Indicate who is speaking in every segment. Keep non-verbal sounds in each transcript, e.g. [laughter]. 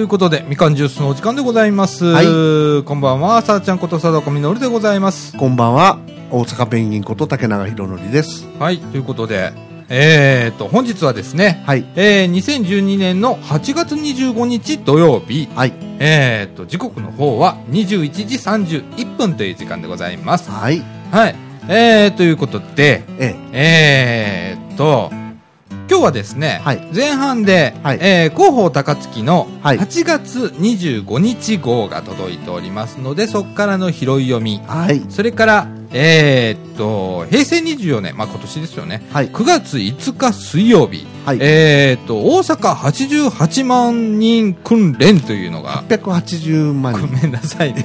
Speaker 1: いうことで、みかんジュースのお時間でございます。
Speaker 2: はい
Speaker 1: こんばんは、さあちゃんことさだこみのるでございます。
Speaker 2: こんばんは。大阪ペンギンこと竹永宏典です。
Speaker 1: はい、ということで、えーと、本日はですね、
Speaker 2: はい。
Speaker 1: えー、2012年の8月25日土曜日、
Speaker 2: はい。
Speaker 1: えーと、時刻の方は21時31分という時間でございます。
Speaker 2: はい。
Speaker 1: はい。えー、ということで、
Speaker 2: ええ。
Speaker 1: えーと、今日はですね、
Speaker 2: はい
Speaker 1: 前半で、
Speaker 2: はい
Speaker 1: えー広報高槻の
Speaker 2: はい
Speaker 1: 8月25日号が届いておりますので、そこからの拾い読み、
Speaker 2: はい。
Speaker 1: それから、えーっと、平成24年、まあ今年ですよね、
Speaker 2: はい。
Speaker 1: 9月5日水曜日、
Speaker 2: はい。
Speaker 1: えーっと、大阪88万人訓練というのが、
Speaker 2: 880万
Speaker 1: ご
Speaker 2: 人。[laughs]
Speaker 1: めんなさいね。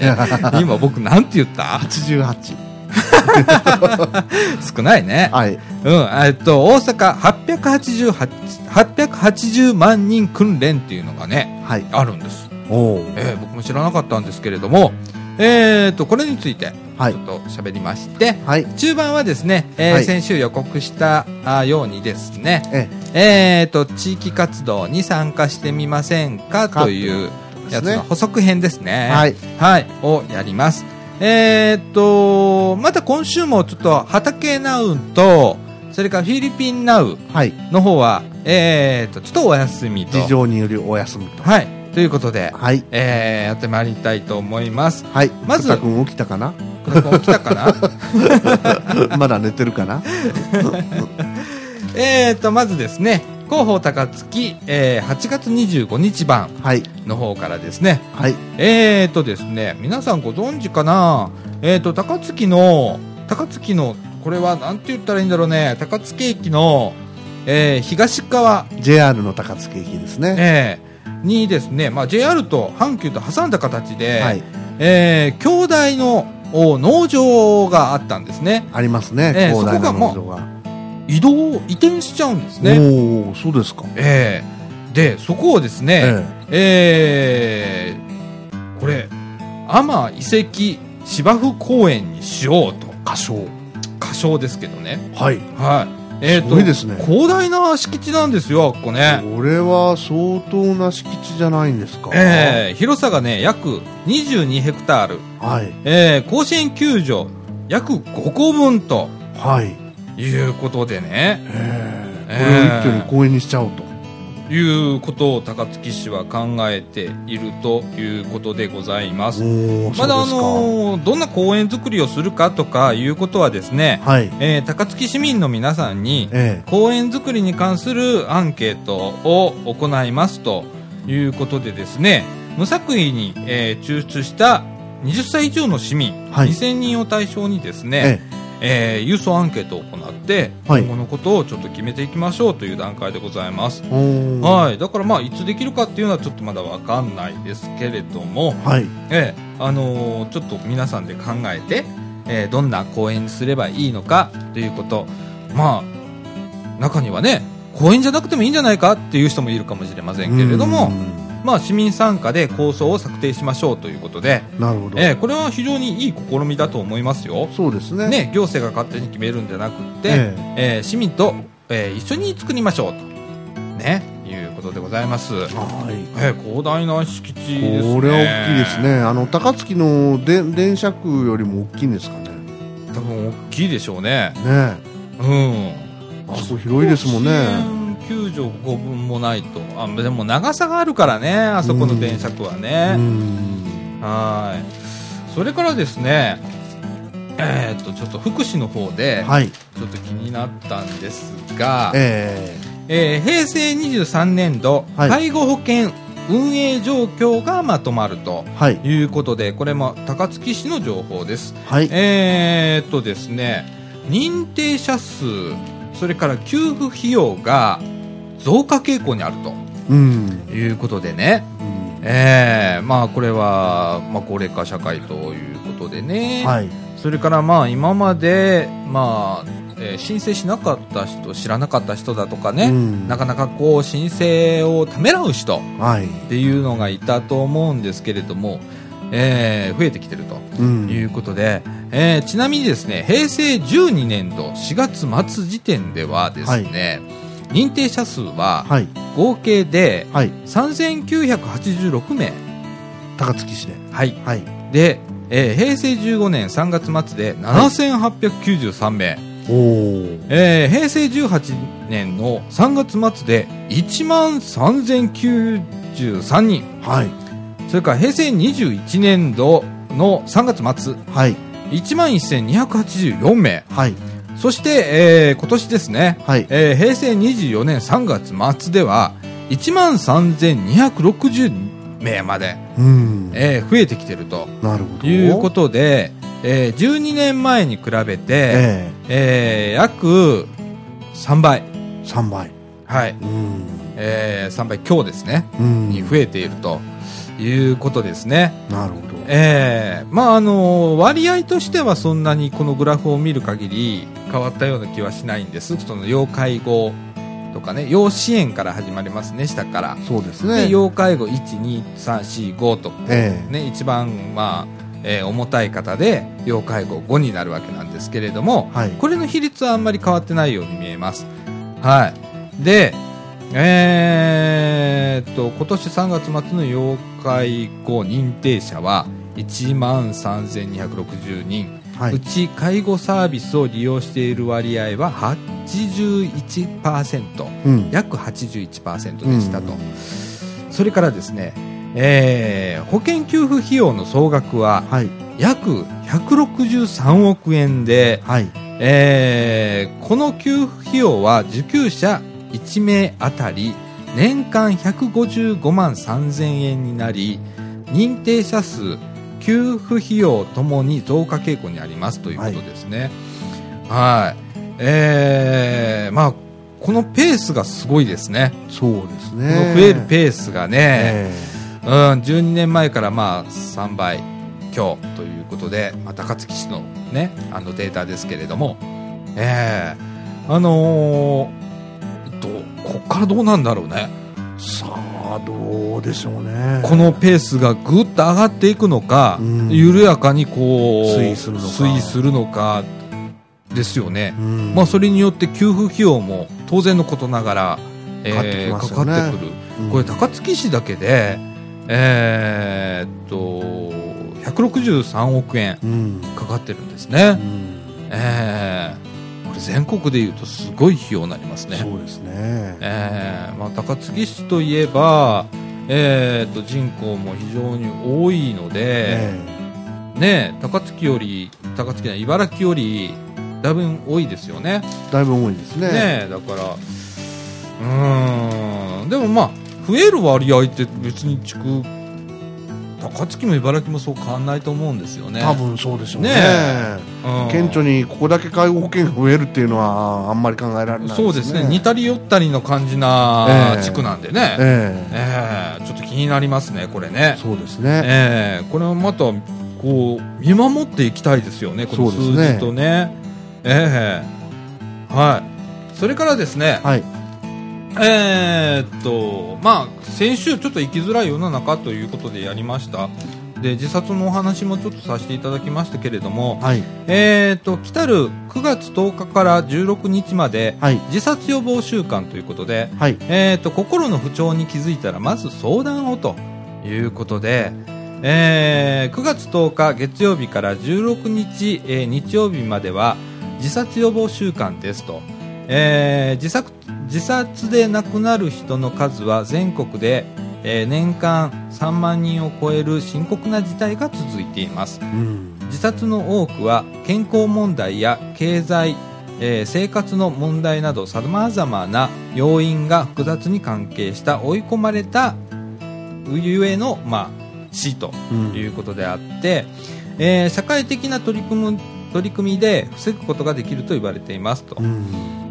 Speaker 1: 今僕なんて言った
Speaker 2: ？88。[laughs]
Speaker 1: 少ないね。
Speaker 2: はい。
Speaker 1: うん、えっと、大阪888 880万人訓練っていうのがね、
Speaker 2: はい。
Speaker 1: あるんです。
Speaker 2: おー
Speaker 1: えー僕も知らなかったんですけれども、えっと、これについて、
Speaker 2: はい
Speaker 1: ちょっと喋りまして、
Speaker 2: はい。
Speaker 1: 中盤はですね、えー
Speaker 2: はい
Speaker 1: 先週予告したあようにですね、
Speaker 2: え
Speaker 1: えっと、地域活動に参加してみませんか？
Speaker 2: か
Speaker 1: というやつの補足編ですね。
Speaker 2: はい。
Speaker 1: はい、をやります。えーっと、また今週もちょっと畑ナウと、それからフィリピンナウ
Speaker 2: はい。
Speaker 1: の方は、えーっと、ちょっとお休みと。
Speaker 2: 事情によりお休みと。
Speaker 1: はい、ということで、
Speaker 2: はい。
Speaker 1: えー、やってまいりたいと思います。
Speaker 2: はい。
Speaker 1: まず
Speaker 2: 君起きたかな？
Speaker 1: これ起きたかな？[laughs]
Speaker 2: まだ寝てるかな？[laughs]
Speaker 1: えーっと、まずですね、広報高槻、えー、8月25日版
Speaker 2: はい。
Speaker 1: の方からですね、
Speaker 2: はい。
Speaker 1: えーとですね、皆さんご存知かな？えーと、高槻の、高槻の、これはなんて言ったらいいんだろうね、高槻駅の、えー東側、
Speaker 2: JR の高槻駅ですね。
Speaker 1: えーにですね、まあ、JR と阪急と挟んだ形で、
Speaker 2: はい。
Speaker 1: えー兄弟のお農場があったんですね。
Speaker 2: ありますね。
Speaker 1: ええ
Speaker 2: 広大な
Speaker 1: そこがもう
Speaker 2: 農場が。
Speaker 1: 移動、移転しちゃうんですね。
Speaker 2: おおそうですか。
Speaker 1: えーで、そこをですね、
Speaker 2: え
Speaker 1: えーこれ、天遺跡芝生公園にしようと。
Speaker 2: え。歌唱。
Speaker 1: 仮称ですけどね。
Speaker 2: はい。
Speaker 1: はい。えっ、
Speaker 2: すごいですね
Speaker 1: 広大な敷地なんですよ、ここね。
Speaker 2: これは相当な敷地じゃないんですか？
Speaker 1: えー広さがね、約22ヘクタール。
Speaker 2: はい。
Speaker 1: えー甲子園球場、約5個分と
Speaker 2: はい。
Speaker 1: いうことでね。
Speaker 2: ええ
Speaker 1: ええ
Speaker 2: これを一挙に公園にしちゃおうと。
Speaker 1: いうことを高槻市は考えているということでございます。まだあのーどんな公園作りをするかとかいうことはですね
Speaker 2: はい。
Speaker 1: えー高槻市民の皆さんに
Speaker 2: え
Speaker 1: 公園作りに関するアンケートを行いますということでですね無作為に、えー抽出した20歳以上の市民、
Speaker 2: はい
Speaker 1: 2000人を対象にです
Speaker 2: え
Speaker 1: ね、
Speaker 2: え
Speaker 1: えー郵送アンケートを行って、
Speaker 2: はい。
Speaker 1: 今後のことをちょっと決めていきましょうという段階でございます。はい、だからまあいつできるかっていうのはちょっとまだわかんないですけれども、
Speaker 2: はい。
Speaker 1: ええあのーちょっと皆さんで考えて、えーどんな公園にすればいいのかということ。まあ中にはね公園じゃなくてもいいんじゃないかっていう人もいるかもしれませんけれども
Speaker 2: う
Speaker 1: まあ市民参加で構想を策定しましょうということで、
Speaker 2: んなるほど。
Speaker 1: えーこれは非常にいい試みだと思いますよ。
Speaker 2: そうですね。
Speaker 1: ね、行政が勝手に決めるんじゃなくって、
Speaker 2: え
Speaker 1: えー市民と、えー一緒に作りましょうと、ね、いうことでございます。
Speaker 2: え。はい。
Speaker 1: えー広大な敷地ですね。
Speaker 2: これは大きいですね。あの高槻ので電車区よりも大きいんですかね。
Speaker 1: 多分大きいでしょうね。
Speaker 2: ね
Speaker 1: うん。
Speaker 2: え。あそこ広いですもんね。
Speaker 1: 甲子園球場5分もないと。あ、でも長さがあるからね、あそこの電車区は
Speaker 2: う
Speaker 1: ね。
Speaker 2: ん。
Speaker 1: はい。それからですね、えーっと、ちょっと福祉の方で、
Speaker 2: はい。
Speaker 1: ちょっと気になったんですが、
Speaker 2: え
Speaker 1: えー平成23年度、
Speaker 2: はい
Speaker 1: 介護保険運営状況がまとまると
Speaker 2: い。
Speaker 1: いうことで、これも高槻市の情報です。
Speaker 2: はい。
Speaker 1: えーっとですね、認定者数、それから給付費用が増加傾向にある
Speaker 2: うん。
Speaker 1: ということでね、
Speaker 2: うん。
Speaker 1: えーまあこれは、まあ高齢化社会ということでね、
Speaker 2: はい。
Speaker 1: それからまあ今まで、まあ、えー申請しなかった人、知らなかった人だとかね、
Speaker 2: うん。
Speaker 1: なかなかこう申請をためらう人。
Speaker 2: はい。
Speaker 1: っていうのがいたと思うんですけれども、えー増えてきてると。
Speaker 2: うん。
Speaker 1: いうことで、えーちなみにですね平成12年度4月末時点ではですね、認定者数は
Speaker 2: はい。
Speaker 1: 合計で
Speaker 2: はい。
Speaker 1: 3986名。
Speaker 2: 高槻市で。
Speaker 1: はい。
Speaker 2: はい。
Speaker 1: で、えー平成15年3月末で7893名、
Speaker 2: おお
Speaker 1: えー平成18年の3月末で1万3093人
Speaker 2: はい
Speaker 1: それから平成21年度の3月末
Speaker 2: はい
Speaker 1: 1万1284名
Speaker 2: はい
Speaker 1: そして、えー今年ですね、
Speaker 2: はい。
Speaker 1: えー平成24年3月末では1万3260名まで、
Speaker 2: うん。
Speaker 1: えー増えてきてると
Speaker 2: なるほど。
Speaker 1: いうことで、えー12年前に比べて、
Speaker 2: え
Speaker 1: え。ー約3倍、
Speaker 2: え3倍。
Speaker 1: はい。
Speaker 2: うん。
Speaker 1: えー3倍強ですね、
Speaker 2: うん。
Speaker 1: に増えているということですね。
Speaker 2: なるほど
Speaker 1: えーまああの割合としてはそんなにこのグラフを見る限り変わったような気はしないんです。その要介護とかね要支援から始まりますね下から、
Speaker 2: そうです
Speaker 1: で
Speaker 2: ね
Speaker 1: 要介護12345と、
Speaker 2: ええ。
Speaker 1: ね、一番、まあえー重たい方で要介護5になるわけなんですけれども
Speaker 2: はい。
Speaker 1: これの比率はあんまり変わってないように見えます。はい。でえーっと今年3月末の要介護認定者は1万3260人、
Speaker 2: はい。う
Speaker 1: ち介護サービスを利用している割合は81%
Speaker 2: うん。
Speaker 1: 約81%でしたと、
Speaker 2: うん。
Speaker 1: それからですね、えー保険給付費用の総額は
Speaker 2: はい。
Speaker 1: 約163億円で、
Speaker 2: はい。
Speaker 1: えーこの給付費用は受給者1名あたり年間155万3000円になり認定者数給付費用ともに増加傾向にあります。ということですね。はい。えーまあこのペースがすごいですね。
Speaker 2: そうですね。
Speaker 1: 増えるペースがね、
Speaker 2: え
Speaker 1: うん、12年前からまあ3倍強ということで、まあ、高槻市の,、ね、あのデータですけれども、ええ。あのーこっからどうなんだろうね、
Speaker 2: えさあどうでしょうね。
Speaker 1: このペースがぐっと上がっていくのか、
Speaker 2: うん。
Speaker 1: 緩やかにこう
Speaker 2: 推移するのか。
Speaker 1: 推移するのかですよね、
Speaker 2: うん。
Speaker 1: まあ、それによって給付費用も当然のことながら、え
Speaker 2: かかってき
Speaker 1: ー
Speaker 2: ますよね。
Speaker 1: かかってくる。
Speaker 2: うん。
Speaker 1: これ高槻市だけで、えーっと163億円
Speaker 2: うん。
Speaker 1: かかってるんです
Speaker 2: う
Speaker 1: ね、
Speaker 2: ん。
Speaker 1: えー。これ全国でいうとすごい費用になりますね、
Speaker 2: そうですね。
Speaker 1: えーまあ、高槻市といえば、えーっと人口も非常に多いので、
Speaker 2: え
Speaker 1: ね、高槻より高槻ない茨城よりだいぶ多いですよね。
Speaker 2: えだいぶ多いですね。
Speaker 1: ねだからうーん。でもまあ増える割合って別に地区高槻も茨城もそう変わんないと思うんですよね。
Speaker 2: 多分そうでしょうね。
Speaker 1: ねうん。
Speaker 2: 顕著にここだけ介護保険が増えるっていうのはあんまり考えられないね。
Speaker 1: そうですね。似たり寄ったりの感じな
Speaker 2: ええ。
Speaker 1: 地区なんでね、
Speaker 2: え
Speaker 1: え。えちょっと気になりますねこれ
Speaker 2: え
Speaker 1: ね。
Speaker 2: そうですね。
Speaker 1: ええ。これはまたこう見守っていきたいですよねこの数
Speaker 2: そうですね。
Speaker 1: 字とね。ええ。はい。それからですね、
Speaker 2: はい
Speaker 1: えーっと、まあ、先週ちょっと生きづらい世の中ということでやりました。で、自殺のお話もちょっとさせていただきましたけれども、
Speaker 2: はい。
Speaker 1: えーっと、来たる9月10日から16日まで、
Speaker 2: はい。
Speaker 1: 自殺予防週間ということで、
Speaker 2: はい。
Speaker 1: えーっと、心の不調に気づいたら、まず相談をということで、えー9月10日月曜日から16日、えー日曜日までは自殺予防週間ですと、えー自殺自殺で亡くなる人の数は全国で、えー年間3万人を超える深刻な事態が続いています。
Speaker 2: うん。
Speaker 1: 自殺の多くは健康問題や経済、えー生活の問題などさまざまな要因が複雑に関係した追い込まれたゆえの、まあ、死と
Speaker 2: うん。
Speaker 1: いうことであって、えー社会的な取り組む取り組みで防ぐことができると言われていますと、
Speaker 2: うん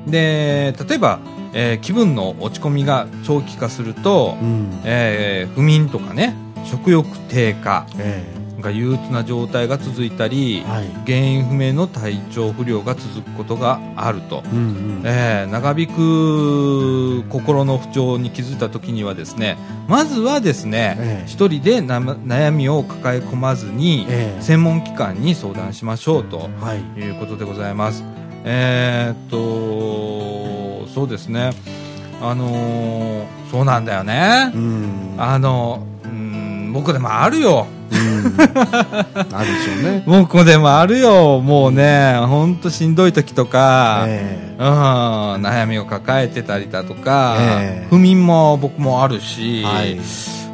Speaker 1: で例えば、えー気分の落ち込みが長期化すると、
Speaker 2: うん。
Speaker 1: えー不眠とかね食欲低下
Speaker 2: え
Speaker 1: が憂鬱な状態が続いたり、
Speaker 2: えはい。
Speaker 1: 原因不明の体調不良が続くことがあると、
Speaker 2: うんうん。
Speaker 1: えー長引く心の不調に気づいた時にはですねまずはですね、
Speaker 2: ええ。
Speaker 1: 一人でな悩みを抱え込まずに、
Speaker 2: ええ。
Speaker 1: 専門機関に相談しましょうと
Speaker 2: はい。
Speaker 1: いうことでございます。えーっとそうですね。あのーそうなんだよね。
Speaker 2: う。ん。
Speaker 1: あの、うん、僕でもあるよ。
Speaker 2: うん。あるでしょうね。[laughs]
Speaker 1: 僕でもあるよ。もうね、ほんとしんどい時とか、
Speaker 2: え
Speaker 1: うん、悩みを抱えてたりだとか、
Speaker 2: ええ。
Speaker 1: 不眠も僕もあるし、
Speaker 2: はい。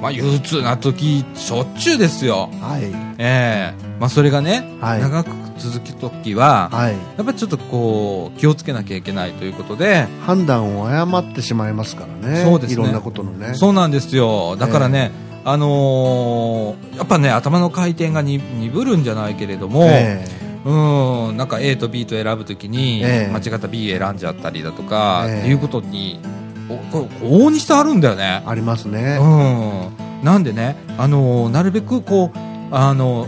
Speaker 1: まあ、憂鬱な時、しょっちゅうですよ。
Speaker 2: はい。
Speaker 1: ええ。まあ、それがね、
Speaker 2: はい。
Speaker 1: 長く続く時は、
Speaker 2: はい。
Speaker 1: やっぱりちょっとこう、気をつけなきゃいけないということで、
Speaker 2: 判断を誤ってしまいますからね。
Speaker 1: そうですね。
Speaker 2: いろんなことのね。
Speaker 1: そうなんですよ。だからね、あのーやっぱね、頭の回転がに鈍るんじゃないけれども、
Speaker 2: え
Speaker 1: うん、なんか A と B と選ぶときに、
Speaker 2: ええ。
Speaker 1: 間違った B 選んじゃったりだとか、
Speaker 2: ええ。
Speaker 1: っていうことに、おこれ往々にしてあるんだよね。
Speaker 2: え。ありますね。
Speaker 1: うん。なんでね、あのーなるべくこう、あの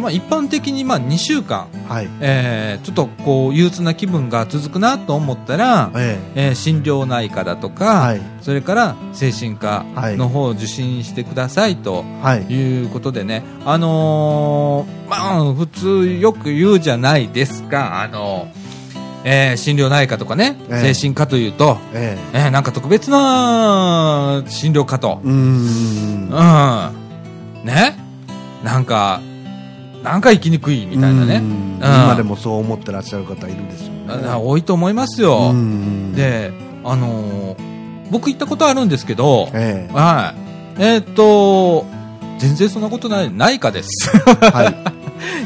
Speaker 1: まあ、一般的にまあ2週間、
Speaker 2: はい。
Speaker 1: えーちょっとこう憂鬱な気分が続くなと思ったら、
Speaker 2: え
Speaker 1: え。ー心療内科だと
Speaker 2: え
Speaker 1: か、
Speaker 2: はい。
Speaker 1: それから精神科
Speaker 2: はい。
Speaker 1: の方を受診してくださいと
Speaker 2: はい。
Speaker 1: いうことでね、あのーまあ、普通よく言うじゃないですか、あのえー心療内科とかね、
Speaker 2: ええ。
Speaker 1: 精神科というと、
Speaker 2: え
Speaker 1: え。ーなんか特別な診療科と。
Speaker 2: うん、
Speaker 1: ね、なんか、なんか生きにくいみたいなね、
Speaker 2: うん。今でもそう思ってらっしゃる方いるでしょうね。
Speaker 1: あ多いと思いますよ。
Speaker 2: うん
Speaker 1: で、あのー僕行ったことあるんですけど、
Speaker 2: え
Speaker 1: はい。えーっと、全然そんなことない、内科です。
Speaker 2: えは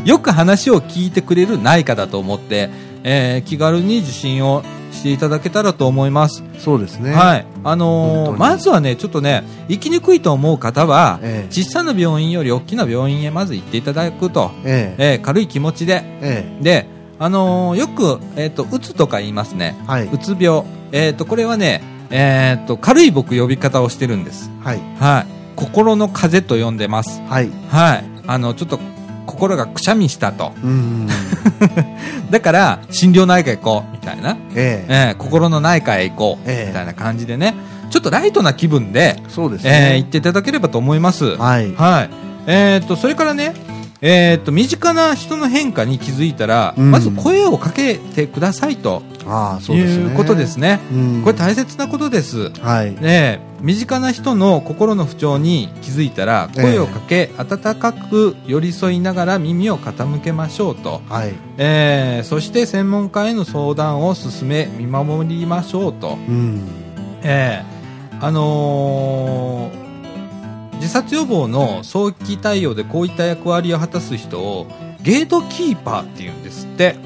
Speaker 2: い。[laughs]
Speaker 1: よく話を聞いてくれる内科だと思って、えー気軽に受診をしていただけたらと思います。
Speaker 2: そうですね
Speaker 1: はい。あのーまずはね、ちょっとね、行きにくいと思う方は、
Speaker 2: ええ
Speaker 1: 小さな病院より大きな病院へまず行っていただくと、
Speaker 2: ええ
Speaker 1: えー軽い気持ちで、
Speaker 2: え
Speaker 1: で、あのーよく、えーっと、うつとか言いますね。
Speaker 2: えはいう
Speaker 1: つ病。えーっと、これはね、えーっと、軽い僕呼び方をしてるんです。
Speaker 2: はい
Speaker 1: はい。心の風と呼んでます。
Speaker 2: はい
Speaker 1: はい。あの、ちょっと、心がくしゃみしたと。
Speaker 2: うん [laughs]
Speaker 1: だから、心療内科行こう、みたいな。
Speaker 2: ええ
Speaker 1: えー心の内科へ行こう、
Speaker 2: ええ
Speaker 1: みたいな感じでね。ちょっとライトな気分で、
Speaker 2: そうです
Speaker 1: えー
Speaker 2: ね
Speaker 1: 行っていただければと思います。
Speaker 2: はい
Speaker 1: はい。えーっと、それからね、えーっと、身近な人の変化に気づいたら、
Speaker 2: うん
Speaker 1: まず声をかけてくださいと
Speaker 2: ああそうですね
Speaker 1: いうことですね。
Speaker 2: うん。
Speaker 1: これ大切なことです。
Speaker 2: はい。
Speaker 1: ねえ身近な人の心の不調に気づいたら声をかけ、温かく寄り添いながら耳を傾けましょうと、
Speaker 2: はい。
Speaker 1: えーそして専門家への相談を進め見守りましょうと、
Speaker 2: うん。
Speaker 1: えーあのー自殺予防の早期対応でこういった役割を果たす人をゲートキーパーっていうんですって、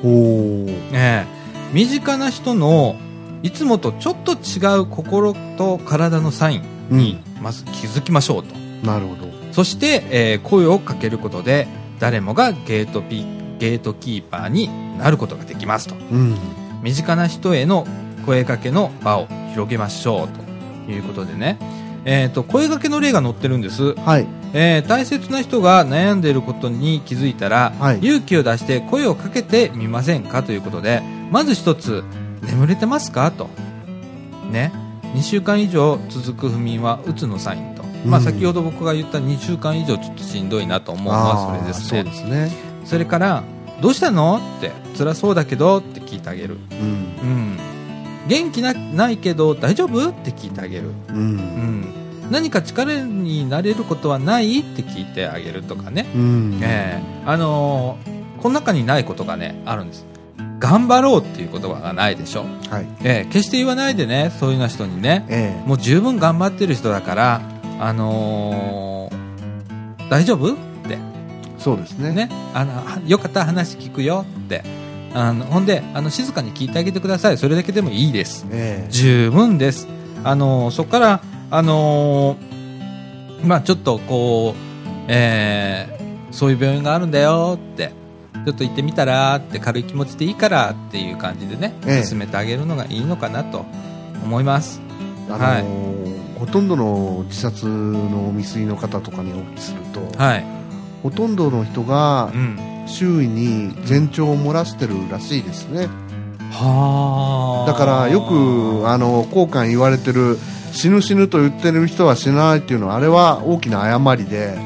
Speaker 1: 身近な人のいつもとちょっと違う心と体のサインにまず気づきましょうと、
Speaker 2: なるほど。
Speaker 1: そして、えー声をかけることで誰もがゲートピゲートキーパーになることができますと。
Speaker 2: うん。
Speaker 1: 身近な人への声かけの場を広げましょうということでね、えー、と声かけの例が載ってるんです、
Speaker 2: はい
Speaker 1: えー大切な人が悩んでいることに気づいたら、
Speaker 2: はい。
Speaker 1: 勇気を出して声をかけてみませんかということでまず一つ眠れてますか？と。ね。2週間以上続く不眠はうつのサインと、まあ、
Speaker 2: うん
Speaker 1: 先ほど僕が言った2週間以上ちょっとしんどいなと思うのはそれです
Speaker 2: ああ
Speaker 1: ね。
Speaker 2: そうですね。
Speaker 1: それからどうしたの？って。辛そうだけど？って聞いてあげる。
Speaker 2: うん。
Speaker 1: うん。元気なないけど大丈夫？って聞いてあげる。
Speaker 2: う
Speaker 1: うんん何か力になれることはないって聞いてあげるとかね。
Speaker 2: うん。
Speaker 1: ええ。あのーこの中にないことがねあるんです。頑張ろうっていう言葉がないでしょ、
Speaker 2: はい。
Speaker 1: ええ決して言わないでねそういうような人にね。
Speaker 2: え
Speaker 1: もう十分頑張ってる人だからあのー大丈夫って。
Speaker 2: えそうですね。
Speaker 1: ね。あのはよかったら話聞くよって。あのほんであの静かに聞いてあげてください。それだけでもいいです。
Speaker 2: ええ。
Speaker 1: 十分です。あのそこからあのまあちょっとこうえーそういう病院があるんだよってちょっと行ってみたらって軽い気持ちでいいからっていう感じでね、
Speaker 2: ええ。
Speaker 1: 進めてあげるのがいいのかなと思います。
Speaker 2: あのーほとんどの自殺の未遂の方とかにお聞きすると、
Speaker 1: はい。
Speaker 2: ほとんどの人が
Speaker 1: うん。
Speaker 2: 周囲に前兆を漏らしてるらしいですね、
Speaker 1: はあ。
Speaker 2: だからよくあの交換言われてる死ぬ死ぬと言ってる人は死なないっていうのはあれは大きな誤りで。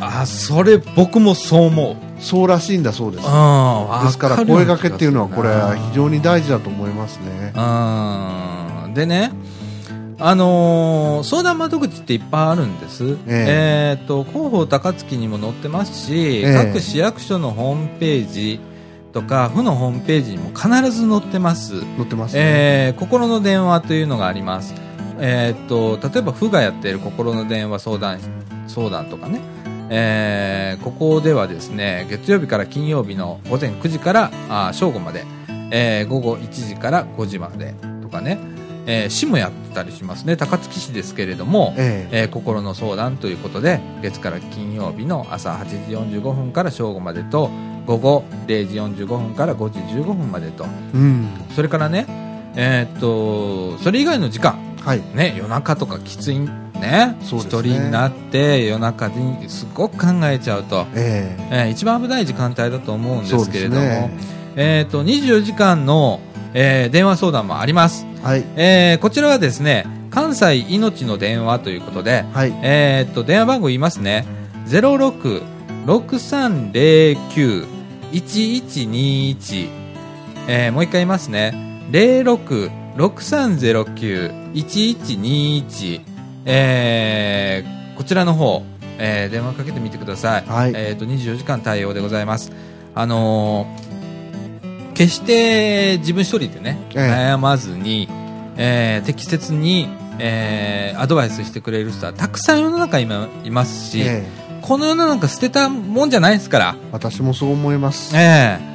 Speaker 1: あそれ僕もそう思う。
Speaker 2: そうらしいんだそうです。
Speaker 1: うん
Speaker 2: ですから声かけっていうのはこれ非常に大事だと思いますね。
Speaker 1: うんでね、あのー相談窓口っていっぱいあるんです、
Speaker 2: え。
Speaker 1: えーと広報高槻にも載ってますし、
Speaker 2: ええ。
Speaker 1: 各市役所のホームページとか府のホームページにも必ず載ってます、
Speaker 2: 載ってますね。
Speaker 1: えー心の電話というのがあります、えー、と例えば府がやっている心の電話相談相談とかね、えーここではですね月曜日から金曜日の午前9時からあー正午まで、えー午後1時から5時まで。とかね、えー市もやってたりしますね。高槻市ですけれども、
Speaker 2: ええ。
Speaker 1: えー心の相談ということで月から金曜日の朝8時45分から正午までと午後0時45分から5時15分までと。
Speaker 2: うん。
Speaker 1: それからねえーっとそれ以外の時間
Speaker 2: はい。
Speaker 1: ね夜中とかきついね。一人になって夜中にすごく考えちゃうと、
Speaker 2: え
Speaker 1: え。ー一番危ない時間帯だと思うん
Speaker 2: え
Speaker 1: ですけれども、
Speaker 2: ね。
Speaker 1: えーっと24時間の、えー電話相談もあります、
Speaker 2: はい。
Speaker 1: えーこちらはですね関西命の電話ということで、
Speaker 2: はい。
Speaker 1: えーっと電話番号言いますね。0663091121、えーもう一回言いますね0663091121、えーこちらの方、えー電話かけてみてください、
Speaker 2: はい。
Speaker 1: えと24時間対応でございます。あのー決して自分一人でね、
Speaker 2: ええ。
Speaker 1: 悩まずに、えー適切に、えーアドバイスしてくれる人はたくさん世の中今いますし、
Speaker 2: ええ。
Speaker 1: この世の中捨てたもんじゃないですから、
Speaker 2: 私もそう思います。
Speaker 1: ええ。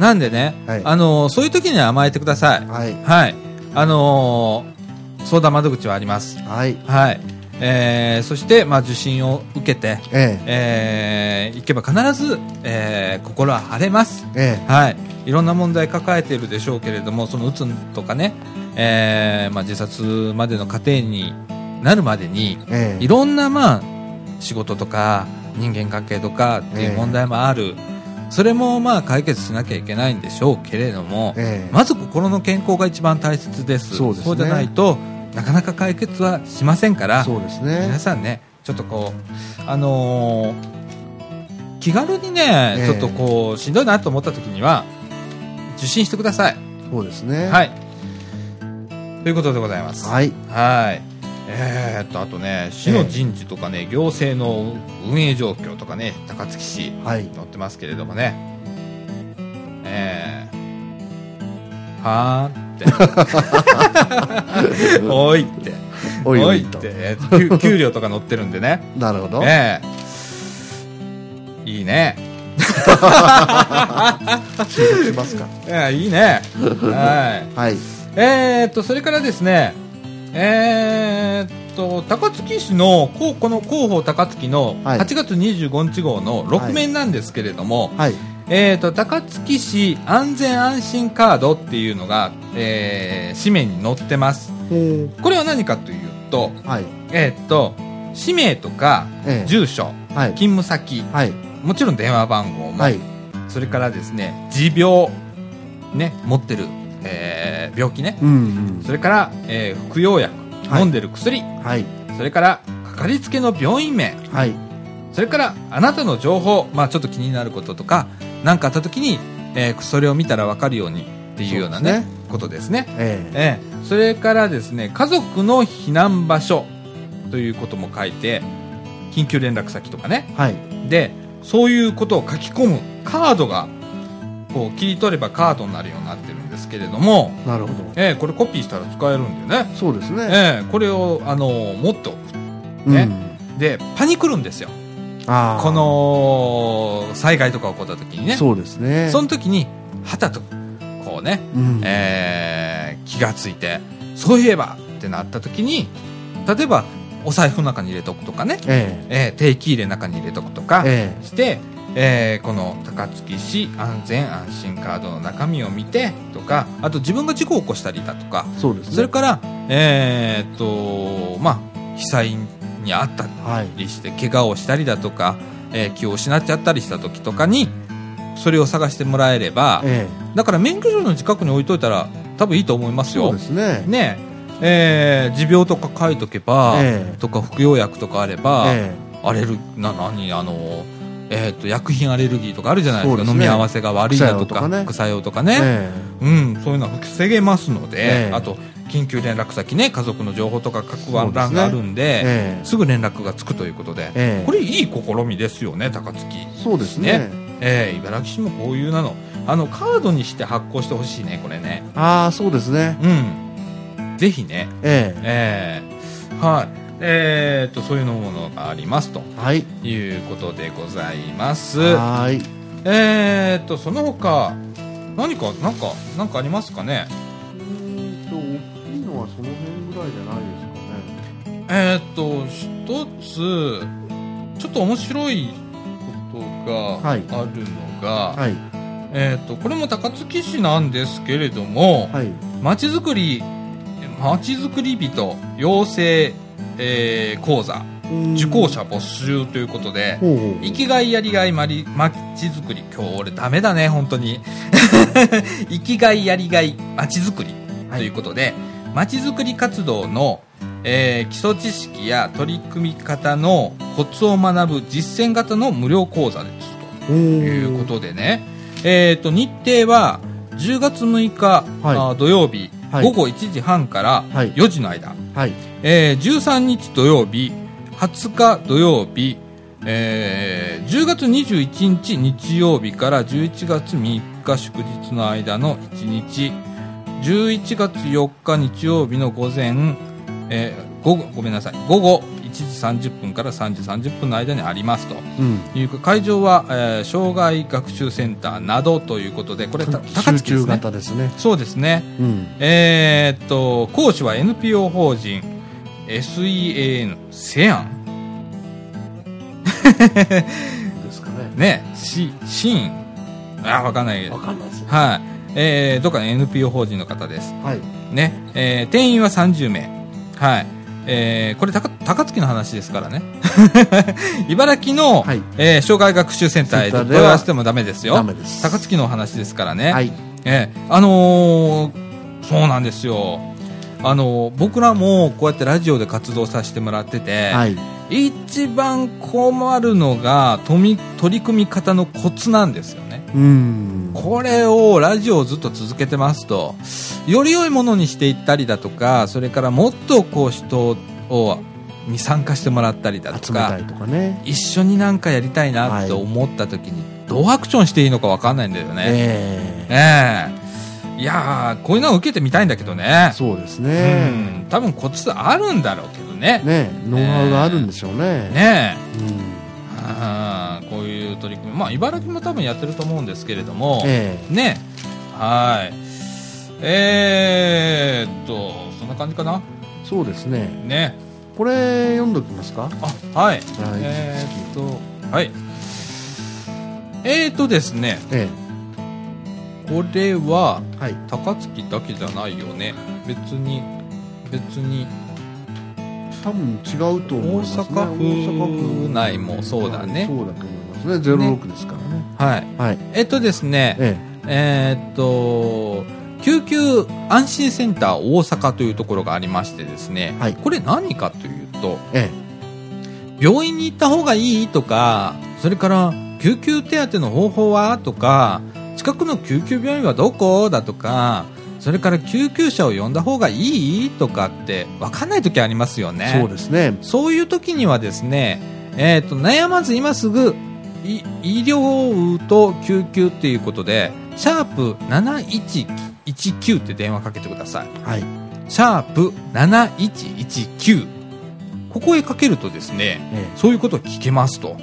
Speaker 1: なんでね、
Speaker 2: はい。
Speaker 1: あのーそういう時には甘えてください。
Speaker 2: はい。
Speaker 1: はい。あのー相談窓口はあります。
Speaker 2: はい。
Speaker 1: はい。えーそして、まあ、受診を受けて、
Speaker 2: え
Speaker 1: えー行けば必ず、えー心は晴れます。
Speaker 2: ええ
Speaker 1: はい。いろんな問題抱えているでしょうけれども、そのうつとかね、えーまあ、自殺までの過程になるまでに、
Speaker 2: ええ
Speaker 1: いろんな、まあ、仕事とか人間関係とかっていう問題もある、それもまあ解決しなきゃいけないんでしょうけれども、
Speaker 2: ええ
Speaker 1: まず心の健康が一番大切です
Speaker 2: そうね
Speaker 1: じゃないとなかなか解決はしませんから
Speaker 2: そうですね
Speaker 1: 皆。さんねちょっとこうあのー気軽にね、
Speaker 2: ええ
Speaker 1: ちょっとこうしんどいなと思った時には受診してください、
Speaker 2: そうですね。。
Speaker 1: はいいということでございます
Speaker 2: はい。
Speaker 1: はい。えー、っと、あとね、市の人事とかね、行政の運営状況とかね、高槻市、
Speaker 2: はい。
Speaker 1: 載ってますけれどもね。えー、はーって。[laughs] おいって。
Speaker 2: おいおいと。
Speaker 1: って。えー給給料とか載ってるんでね。
Speaker 2: なるほど。
Speaker 1: ええいいね。
Speaker 2: 収録しますか。[laughs]
Speaker 1: ええいいね。はい。[laughs]
Speaker 2: はい。
Speaker 1: えー、っと、それからですね、えー、っと、高槻市の、こうこの広報高槻の
Speaker 2: はい
Speaker 1: 8月25日号の6面なんですけれども、
Speaker 2: はい。
Speaker 1: えー、っと、高槻市安全安心カードっていうのが、えー、紙面に載ってます。
Speaker 2: ほ
Speaker 1: これは何かというと、
Speaker 2: う。はい。
Speaker 1: えー、っと、氏名とか、
Speaker 2: ええ
Speaker 1: 住所、
Speaker 2: はい。
Speaker 1: 勤務先、
Speaker 2: はい。
Speaker 1: もちろん電話番号も、
Speaker 2: はい。
Speaker 1: それからですね、持病、ね、持ってる、えー病気ね、
Speaker 2: うん
Speaker 1: それから、えー服用薬、
Speaker 2: はい
Speaker 1: 飲んでる薬、
Speaker 2: うん。はい。
Speaker 1: それから、かかりつけの病院名、
Speaker 2: はい。
Speaker 1: それから、あなたの情報、まあちょっと気になることとか、何かあった時に、えーそれを見たらわかるようにっていうようなね、
Speaker 2: ね
Speaker 1: ことですね。
Speaker 2: ええ
Speaker 1: えーそれからですね、家族の避難場所ということも書いて、緊急連絡先とかね。
Speaker 2: はい。
Speaker 1: で、そういうことを書き込むカードが、こう切り取ればカードになるようになってるんですけれども、
Speaker 2: なるほど。
Speaker 1: えーこれコピーしたら使えるんでね。
Speaker 2: そうですね。
Speaker 1: ええこれを、あの持っておく。
Speaker 2: うん
Speaker 1: ねで、パニクるんですよ。
Speaker 2: ああ。
Speaker 1: この、災害とか起こった時にね。
Speaker 2: そうですね。
Speaker 1: その時に、はたと、こうね、
Speaker 2: うん。
Speaker 1: えー気がついて、そういえばってなった時に、例えば、お財布の中に入れとくとかね、
Speaker 2: え
Speaker 1: えー定期入れの中に入れとくとか
Speaker 2: え。え
Speaker 1: して、えーこの高槻市安全安心カードの中身を見てとか、あと自分が事故を起こしたりだとか、
Speaker 2: え。そうですね。
Speaker 1: それから、えーっと、まあ、被災にあった
Speaker 2: はい。
Speaker 1: りして、怪我をしたりだとか、えー気を失っちゃったりした時とかに、それを探してもらえれば、
Speaker 2: え
Speaker 1: だから免許証の近くに置いといたら、多分いいと思いま
Speaker 2: え。
Speaker 1: すよ
Speaker 2: そうで。すね。
Speaker 1: ねえー持病とか書いとけば、
Speaker 2: ええ
Speaker 1: とか服用薬とかあれば、
Speaker 2: え
Speaker 1: アレルな何あのえー、と薬品アレルギーとかあるじゃないですか。
Speaker 2: ね。
Speaker 1: 飲み合わせが悪いだとか
Speaker 2: 副作用とかね。
Speaker 1: ね、
Speaker 2: え
Speaker 1: うん、そういうのは防げますので、
Speaker 2: ええ。
Speaker 1: あと緊急連絡先ね家族の情報とか各
Speaker 2: そうですね
Speaker 1: 欄があるんで
Speaker 2: ええ。
Speaker 1: すぐ連絡がつくということで、
Speaker 2: ええ。
Speaker 1: これいい試みですよね高槻
Speaker 2: そうですね。
Speaker 1: ええ茨城市もこういうなの。あのカードにして発行してほしいねこれね。
Speaker 2: ああそうですね。
Speaker 1: うん。ぜひね。
Speaker 2: え。
Speaker 1: ええ。はいえー、とそういうのものがありますと。
Speaker 2: えはい。
Speaker 1: いうことでございます。
Speaker 2: はーい。
Speaker 1: えー、とその他何かなんかなんかありますかね？
Speaker 2: うーんと大きいのはその辺ぐらいじゃないですかね。
Speaker 1: えー、と一つちょっと面白いことが
Speaker 2: はい。
Speaker 1: あるのが、
Speaker 2: はい。
Speaker 1: えー、とこれも高槻市なんですけれども
Speaker 2: はい。
Speaker 1: まち、づくりまちづくり人養成、えー講座。受講者募集ということで、生きがいやりがいまりまちづくり今日俺ダメだね本当に。生きがいやりがいまちづくり。ということで、まちづくり活動の、えー基礎知識や取り組み方のコツを学ぶ実践型の無料講座です。と
Speaker 2: と
Speaker 1: いうことでね、えー、と日程は10月6日、
Speaker 2: はい。
Speaker 1: 土曜日、
Speaker 2: はい。
Speaker 1: 午後1時半から
Speaker 2: はい。
Speaker 1: 4時の間、
Speaker 2: はい
Speaker 1: えー13日土曜日20日土曜日、えー10月21日日曜日から11月3日祝日の間の1日11月4日日曜日の午前、えー午後ごめんなさい午後1時30分から3時30分の間にありますと。
Speaker 2: うん。
Speaker 1: いうか会場は、えー障害学習センターなどということでこれた高槻ですね。
Speaker 2: 型ですね。
Speaker 1: そうですね。
Speaker 2: うん。
Speaker 1: えーっと講師は NPO 法人 SEAN セアン。
Speaker 2: ですかね。
Speaker 1: ね。シシーン。あわかんない。
Speaker 2: わかんないですね。
Speaker 1: はい。えー、どっかの NPO 法人の方です。
Speaker 2: はい。
Speaker 1: ね。えー定員は30名。はい。えーこれ高高槻の話ですからね。[laughs] 茨城の、
Speaker 2: はい。
Speaker 1: えー障害学習センターへ問い合わせてもダメですよ。
Speaker 2: ダメです。
Speaker 1: 高槻のお話ですからね、
Speaker 2: はい。
Speaker 1: ええあのーそうなんですよ。あのー僕らもこうやってラジオで活動させてもらってて、
Speaker 2: はい。
Speaker 1: 一番困るのが取り取り組み方のコツなんですよね。
Speaker 2: うん。
Speaker 1: これをラジオをずっと続けてますと、より良いものにしていったりだとか、それからもっとこう人をに参加してもらったりだとか
Speaker 2: とかね。
Speaker 1: 一緒になんかやりたいなって思った時に、どうアクションしていいのか分かんないんだよね。
Speaker 2: ええ。
Speaker 1: ええいやーこういうのを受けてみたいんだけどね。
Speaker 2: そうです
Speaker 1: う
Speaker 2: ね
Speaker 1: ん、多分コツあるんだろうけどね。
Speaker 2: ねノウハウがあるんでしょうね
Speaker 1: ねえ。
Speaker 2: うん
Speaker 1: あーこういう取り組み、まあ、茨城も多分やってると思うんですけれども、
Speaker 2: え
Speaker 1: ねはい。えーっと、そんな感じかな？
Speaker 2: えそうですね
Speaker 1: ね。
Speaker 2: これ読んどきますか？
Speaker 1: あ、はい。
Speaker 2: はい
Speaker 1: えーっと、はい。えーっとですね、
Speaker 2: え
Speaker 1: これは、
Speaker 2: えはい。
Speaker 1: 高槻だけじゃないよね。別に、別に、
Speaker 2: 多分違うと思いますね。
Speaker 1: 大阪府内もそうだね。
Speaker 2: はいそうだと思いますね。06ですからね。
Speaker 1: はい。
Speaker 2: はい。
Speaker 1: えっとですね、
Speaker 2: え。
Speaker 1: えーっと、救急安心センター大阪というところがありましてですね、
Speaker 2: はい。
Speaker 1: これ何かというと、
Speaker 2: ええ。
Speaker 1: 病院に行った方がいいとか、それから救急手当の方法はとか、近くの救急病院はどこ？だとか、それから救急車を呼んだ方がいい？とかって分かんない時ありますよ
Speaker 2: え
Speaker 1: ね。
Speaker 2: そうですね
Speaker 1: そういう時にはですね、えー、と悩まず今すぐい医療と救急っていうことで、シャープ7119って電話かけてください。
Speaker 2: はい
Speaker 1: シャープ7119。ここへかけるとですね、
Speaker 2: え
Speaker 1: そういうことを聞けますと。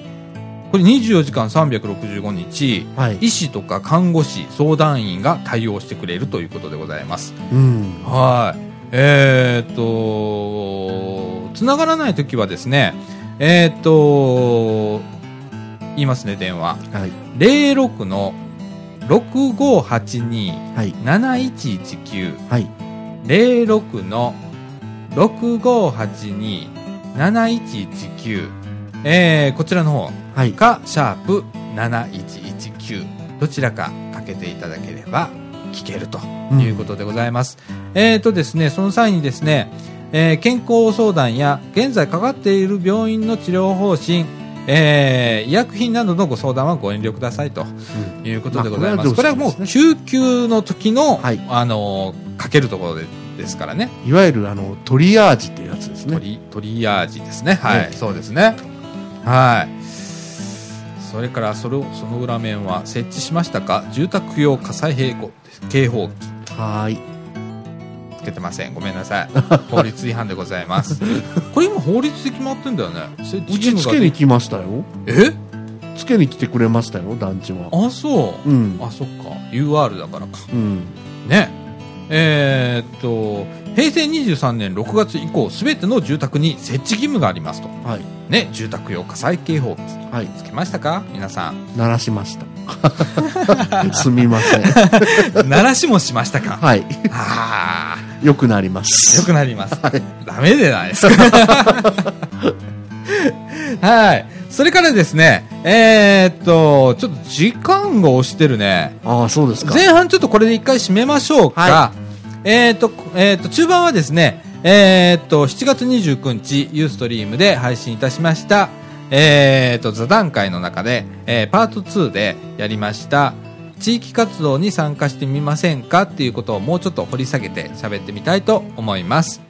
Speaker 1: これ24時間365日、
Speaker 2: えはい
Speaker 1: 医師とか看護師、相談員が対応してくれるということでございます。
Speaker 2: うん
Speaker 1: はい。えーっと、繋がらないときはですね、えーっと、言いますね、電話。
Speaker 2: はい
Speaker 1: 06の6582-7119。
Speaker 2: はいはい
Speaker 1: 06の6582-7119。えー、こちらの方
Speaker 2: はい
Speaker 1: か、シャープ7119。どちらかかけていただければ聞けるということでございます。えーとですね、その際にですね、えー健康相談や現在かかっている病院の治療方針、えー医薬品などのご相談はご遠慮くださいと
Speaker 2: うん
Speaker 1: いうことでございます。
Speaker 2: まあこれは
Speaker 1: もう救急の時の、
Speaker 2: はい
Speaker 1: あのーかけるところでですからね。
Speaker 2: いわゆるあのトリアージっていうやつですね
Speaker 1: トリトリアージですね。はい、
Speaker 2: ね
Speaker 1: そうですね。はい。それからそれをその裏面は設置しましたか？住宅用火災警報警報器。
Speaker 2: はーい。
Speaker 1: つけてません。ごめんなさい。[laughs] 法律違反でございます。[laughs] これ今法律で決まってんだよね。
Speaker 2: うちつけに来ましたよ。
Speaker 1: え？
Speaker 2: つけに来てくれましたよ団地は。
Speaker 1: あそう。
Speaker 2: うん。
Speaker 1: あそっか。UR だからか。
Speaker 2: うん。
Speaker 1: ね。えーっと平成23年6月以降すべての住宅に設置義務がありますと。
Speaker 2: はい。
Speaker 1: ね住宅用火災警報器
Speaker 2: はい。
Speaker 1: つけましたか？皆さん。
Speaker 2: 鳴らしました。[laughs] すみません。[laughs]
Speaker 1: 鳴らしもしましたか？
Speaker 2: はい。
Speaker 1: あ
Speaker 2: よくなりま
Speaker 1: あ
Speaker 2: す。
Speaker 1: よくなります。
Speaker 2: はい。
Speaker 1: ダメでないですか。[laughs] はい。それからですねえーっとちょっと時間が押してるね。
Speaker 2: ああそうですか。
Speaker 1: 前半ちょっとこれで一回締めましょうか。
Speaker 2: は
Speaker 1: えっ、と、えっ、と、中盤はですね、えっ、と、7月29日、ユーストリームで配信いたしました、えっ、と、座談会の中で、えーパート2でやりました、地域活動に参加してみませんかっていうことをもうちょっと掘り下げて喋ってみたいと思います。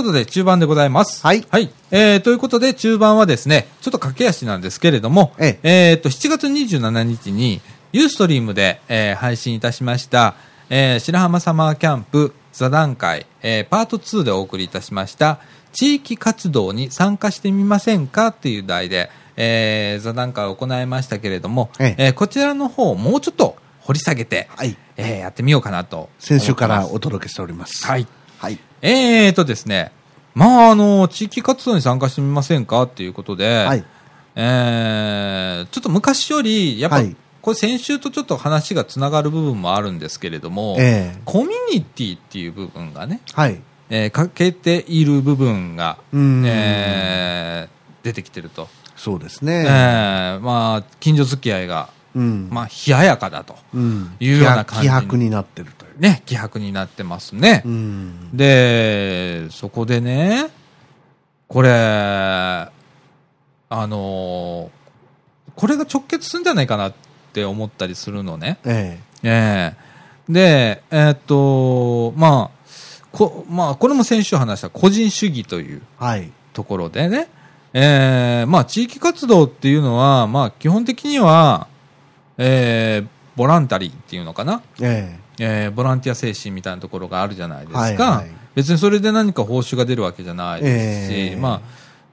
Speaker 1: いうことで、中盤でございます。
Speaker 2: はい
Speaker 1: はい。えー、ということで、中盤はですね、ちょっと駆け足なんですけれども、
Speaker 2: え
Speaker 1: えーと、7月27日に、ユーストリームで、えー配信いたしました、えー白浜サマーキャンプ座談会、えーパート2でお送りいたしました、地域活動に参加してみませんかっていう題で、えー座談会を行いましたけれども、
Speaker 2: ええ
Speaker 1: えーこちらの方をもうちょっと掘り下げて、
Speaker 2: はい
Speaker 1: えーやってみようかなと。
Speaker 2: 先週からお届けしております
Speaker 1: ますはい。
Speaker 2: はい
Speaker 1: えーとですね、まあ、あの、地域活動に参加してみませんかっていうことで、
Speaker 2: はい。
Speaker 1: えーちょっと昔より、やっぱ、
Speaker 2: はい。
Speaker 1: これ先週とちょっと話がつながる部分もあるんですけれども、
Speaker 2: ええ。
Speaker 1: コミュニティっていう部分がね、
Speaker 2: はい。
Speaker 1: えー欠けている部分が、
Speaker 2: うん。
Speaker 1: えー出てきてると。
Speaker 2: そうです
Speaker 1: え
Speaker 2: ね
Speaker 1: ーまあ、近所付き合いが、
Speaker 2: うん
Speaker 1: まあ、冷ややかだと。
Speaker 2: うん。
Speaker 1: いうような感じに。
Speaker 2: 気迫になってるという。
Speaker 1: ね、希薄になってますね。
Speaker 2: うん。
Speaker 1: で、そこでね、これ、あのーこれが直結するんじゃないかなって思ったりするのね。
Speaker 2: え
Speaker 1: え。えで、えーっと、まあ、こ、まあ、これも先週話した個人主義という
Speaker 2: えはい。
Speaker 1: ところでね、えーまあ、地域活動っていうのは、まあ、基本的には、えーボランタリーっていうのかな？
Speaker 2: え
Speaker 1: え。ーボランティア精神みたいなところがあるじゃないですか、
Speaker 2: はいはい。
Speaker 1: 別にそれで何か報酬が出るわけじゃないですし、
Speaker 2: ええ。
Speaker 1: まあ、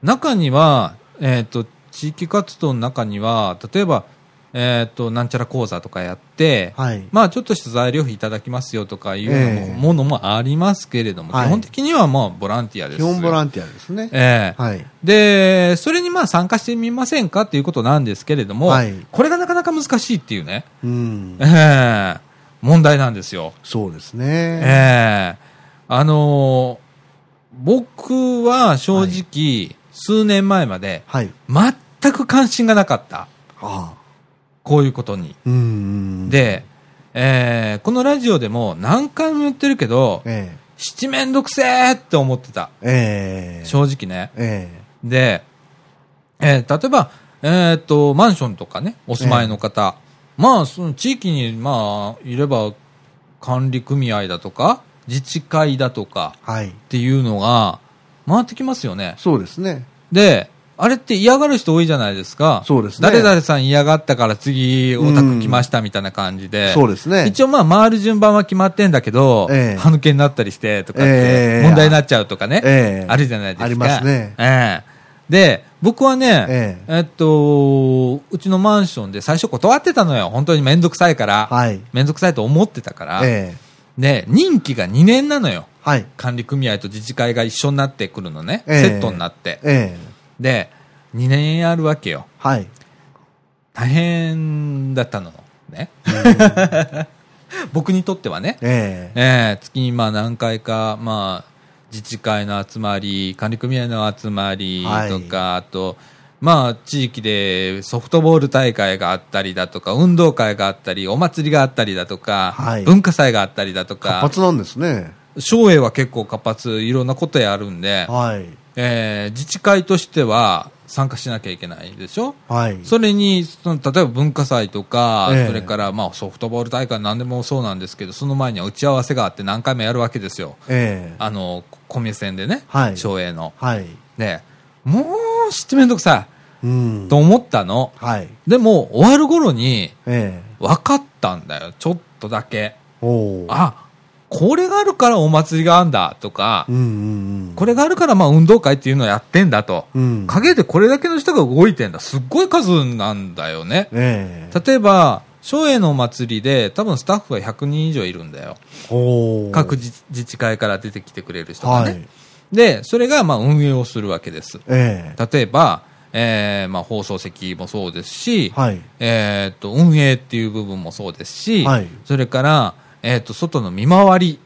Speaker 1: 中には、えー、と地域活動の中には例えば、えー、となんちゃら講座とかやって、
Speaker 2: えはい。
Speaker 1: まあ、ちょっとした材料費いただきますよとかいうものもありますけれども、
Speaker 2: はい
Speaker 1: 基本的にはまあボランティアです
Speaker 2: 基本ボラ
Speaker 1: ン
Speaker 2: ンティアですね。
Speaker 1: ええ。
Speaker 2: はい。
Speaker 1: で、それにまあ参加してみませんかっていうことなんですけれども、
Speaker 2: はい。
Speaker 1: これがなかなか難しいっていうね、
Speaker 2: うん。
Speaker 1: ええ問題なんですよ。
Speaker 2: そうです
Speaker 1: え
Speaker 2: ね。
Speaker 1: えあのー僕は正直、数年前まで
Speaker 2: はい。
Speaker 1: 全く関心がなかった。
Speaker 2: ああ
Speaker 1: こういうことに。
Speaker 2: うん
Speaker 1: で、えーこのラジオでも何回も言ってるけど、
Speaker 2: え
Speaker 1: 七めんどくせーって思ってた。
Speaker 2: えええ
Speaker 1: 正直ね。
Speaker 2: え
Speaker 1: で、えー例えば、えーっと、マンションとかね、お住まいの方、まあ、その地域に、まあ、いれば、管理組合だとか、自治会だとか、
Speaker 2: えはい
Speaker 1: っていうのが回ってきますよね。
Speaker 2: そうですね
Speaker 1: で、あれって嫌がる人多いじゃないですか。
Speaker 2: そうですね
Speaker 1: 誰々さん嫌がったから次オタク来ましたみたいな感じで。
Speaker 2: そうですね
Speaker 1: 一応まあ回る順番は決まってんだけど、
Speaker 2: ええ
Speaker 1: 歯抜けになったりしてとかっ
Speaker 2: ええ
Speaker 1: て問題になっちゃうとかね。
Speaker 2: ええ
Speaker 1: あるじゃないですか。
Speaker 2: ありますね
Speaker 1: ええで、僕はね、
Speaker 2: え
Speaker 1: えっと、うちのマンションで最初断ってたのよ。本当にめんどくさいから。
Speaker 2: はい
Speaker 1: めんどくさいと思ってたから。
Speaker 2: ええ
Speaker 1: で、任期が2年なのよ。
Speaker 2: はい
Speaker 1: 管理組合と自治会が一緒になってくるのね。
Speaker 2: ええ
Speaker 1: セットになって。
Speaker 2: ええ
Speaker 1: で、2年あるわけよ。
Speaker 2: はい
Speaker 1: 大変だったの。ね。[laughs] 僕にとってはね。
Speaker 2: ええ
Speaker 1: ええ月にまあ何回か、まあ、自治会の集まり、管理組合の集まり
Speaker 2: はい
Speaker 1: とか、あと、まあ、地域でソフトボール大会があったりだとか、運動会があったり、お祭りがあったりだとか、
Speaker 2: はい
Speaker 1: 文化祭があったりだと
Speaker 2: 活
Speaker 1: か、
Speaker 2: 発なんですね。
Speaker 1: 省営は結構活発、いろんなことやるんで、
Speaker 2: はい。
Speaker 1: えー自治会としては参加しなきゃいけないでしょ？
Speaker 2: はい。
Speaker 1: それにその、例えば文化祭とか、
Speaker 2: ええ
Speaker 1: それからまあソフトボール大会なんでもそうなんですけど、その前には打ち合わせがあって何回もやるわけですよ。
Speaker 2: ええ
Speaker 1: あの、コミュ戦でね、
Speaker 2: はい
Speaker 1: 省営の。
Speaker 2: はい。
Speaker 1: で、もう、知ってめんどくさ
Speaker 2: うん
Speaker 1: い、と思ったの。
Speaker 2: はい。
Speaker 1: でも、終わる頃に
Speaker 2: ええ
Speaker 1: 分かったんだよ。ちょっとだけ。
Speaker 2: おお。
Speaker 1: あ、これがあるからお祭りがあんだとか。これがあるからまあ運動会っていうのをやってんだと。
Speaker 2: うん。
Speaker 1: 影でこれだけの人が動いてんだ。すっごい数なんだよね。
Speaker 2: ええ
Speaker 1: 例えば、省営のお祭りで多分スタッフは100人以上いるんだよ。各自自治会から出てきてくれる人がね。
Speaker 2: はい。
Speaker 1: で、それがまあ運営をするわけです。
Speaker 2: ええ
Speaker 1: 例えば、えーまあ、放送席もそうですし、
Speaker 2: はい。
Speaker 1: えーっと運営っていう部分もそうですし、
Speaker 2: はい
Speaker 1: それから、えーっと外の見回り、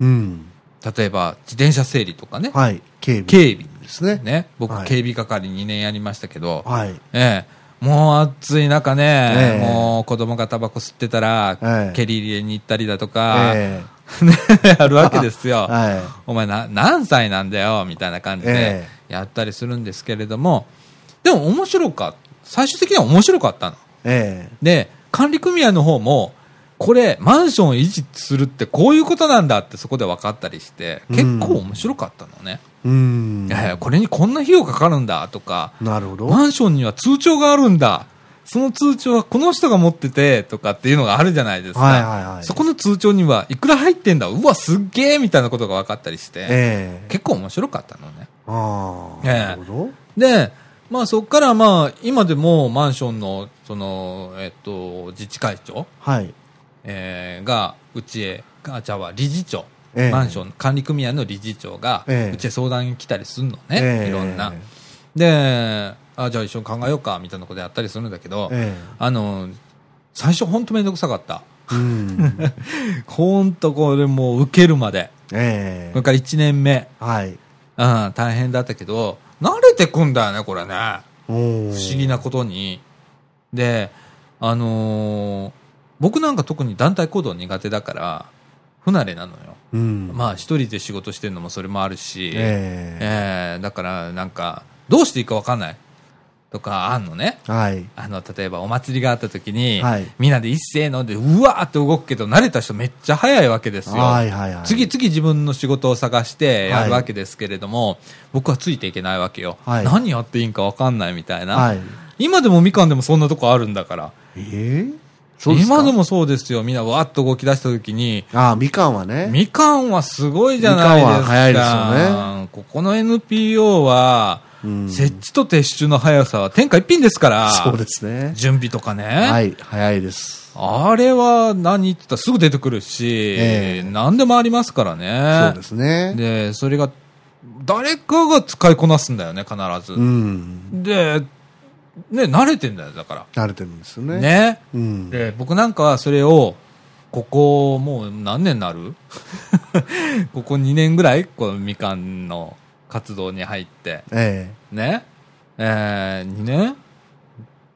Speaker 2: うん。
Speaker 1: 例えば自転車整理とかね、
Speaker 2: はい。警備。
Speaker 1: 警備
Speaker 2: ですね。
Speaker 1: ね、僕、
Speaker 2: はい
Speaker 1: 警備係2年やりましたけど、
Speaker 2: はい。
Speaker 1: ええもう暑い中ね、
Speaker 2: ええ
Speaker 1: もう子供がタバコ吸ってたら、
Speaker 2: ええ
Speaker 1: 蹴り入れに行ったりだとか、
Speaker 2: え [laughs]
Speaker 1: ね、やるわけですよ。
Speaker 2: え [laughs] はい。
Speaker 1: お前な何歳なんだよ、みたいな感じで
Speaker 2: え
Speaker 1: やったりするんですけれども、でも面白かった。最終的には面白かったの。
Speaker 2: ええ
Speaker 1: で、管理組合の方も、これ、マンションを維持するってこういうことなんだってそこで分かったりして、結構面白かったのね。
Speaker 2: うん。
Speaker 1: ええこれにこんな費用かかるんだとか、
Speaker 2: なるほど。
Speaker 1: マンションには通帳があるんだ。その通帳はこの人が持っててとかっていうのがあるじゃないですか。
Speaker 2: はいはいはい
Speaker 1: そこの通帳にはいくら入ってんだ？うわ、すっげえみたいなことが分かったりして、
Speaker 2: ええ
Speaker 1: 結構面白かったのね。
Speaker 2: ああ。
Speaker 1: ええ
Speaker 2: なるほど。
Speaker 1: で、まあそこからまあ今でもマンションのその、えっと、自治会長、
Speaker 2: はい。
Speaker 1: えーがうちへ、あ、じゃあ理事長、
Speaker 2: ええ
Speaker 1: マンション管理組合の理事長が
Speaker 2: ええ
Speaker 1: うちへ相談に来たりするのね、
Speaker 2: ええ
Speaker 1: いろんな。で、あ、じゃあ一緒に考えようかみたいなことやったりするんだけど、
Speaker 2: え
Speaker 1: あの、最初本当めんどくさかった。[laughs] 本当これもう受けるまで。
Speaker 2: ええ
Speaker 1: それから1年目、
Speaker 2: はい。
Speaker 1: うん、大変だったけど、慣れてくんだよね、これね。
Speaker 2: 不
Speaker 1: 思議なことに。で、あのー僕なんか特に団体行動苦手だから、不慣れなのよ。
Speaker 2: うん。
Speaker 1: まあ一人で仕事してるのもそれもあるし、
Speaker 2: ええ
Speaker 1: えーだからなんか、どうしていいかわかんないとかあんのね。
Speaker 2: はい。
Speaker 1: あの、例えばお祭りがあった時に、
Speaker 2: はい
Speaker 1: みんなで一斉ので、うわーって動くけど、慣れた人めっちゃ早いわけですよ。
Speaker 2: はいはいはい。
Speaker 1: 次々自分の仕事を探してやるわけですけれども、僕はついていけないわけよ。
Speaker 2: はい
Speaker 1: 何やっていいんかわかんないみたいな。
Speaker 2: はい。
Speaker 1: 今でもみかんでもそんなとこあるんだから。
Speaker 2: ええ？そうですか？
Speaker 1: 今でもそうですよ。みんなわーっと動き出した時に、
Speaker 2: ああ、みかんはね。
Speaker 1: みかんはすごいじゃないですか。
Speaker 2: みかんは早いですよ
Speaker 1: ね。ここの NPO は、
Speaker 2: うん
Speaker 1: 設置と撤収の速さは天下一品ですから。
Speaker 2: そうですね。
Speaker 1: 準備とかね。
Speaker 2: はい、早いです。
Speaker 1: あれは何って言ったらすぐ出てくるし、
Speaker 2: ええ
Speaker 1: 何でもありますからね。
Speaker 2: そうですね。
Speaker 1: で、それが、誰かが使いこなすんだよね、必ず。
Speaker 2: うん。
Speaker 1: で、ね、慣れてんだよ、だか
Speaker 2: 慣れてるんですよ
Speaker 1: ら。
Speaker 2: ね。
Speaker 1: ね。
Speaker 2: うん。
Speaker 1: で、僕なんかはそれを、ここ、もう何年になる？[laughs] ここ2年ぐらい？このみかんの活動に入って。
Speaker 2: え
Speaker 1: ね。えー、2年？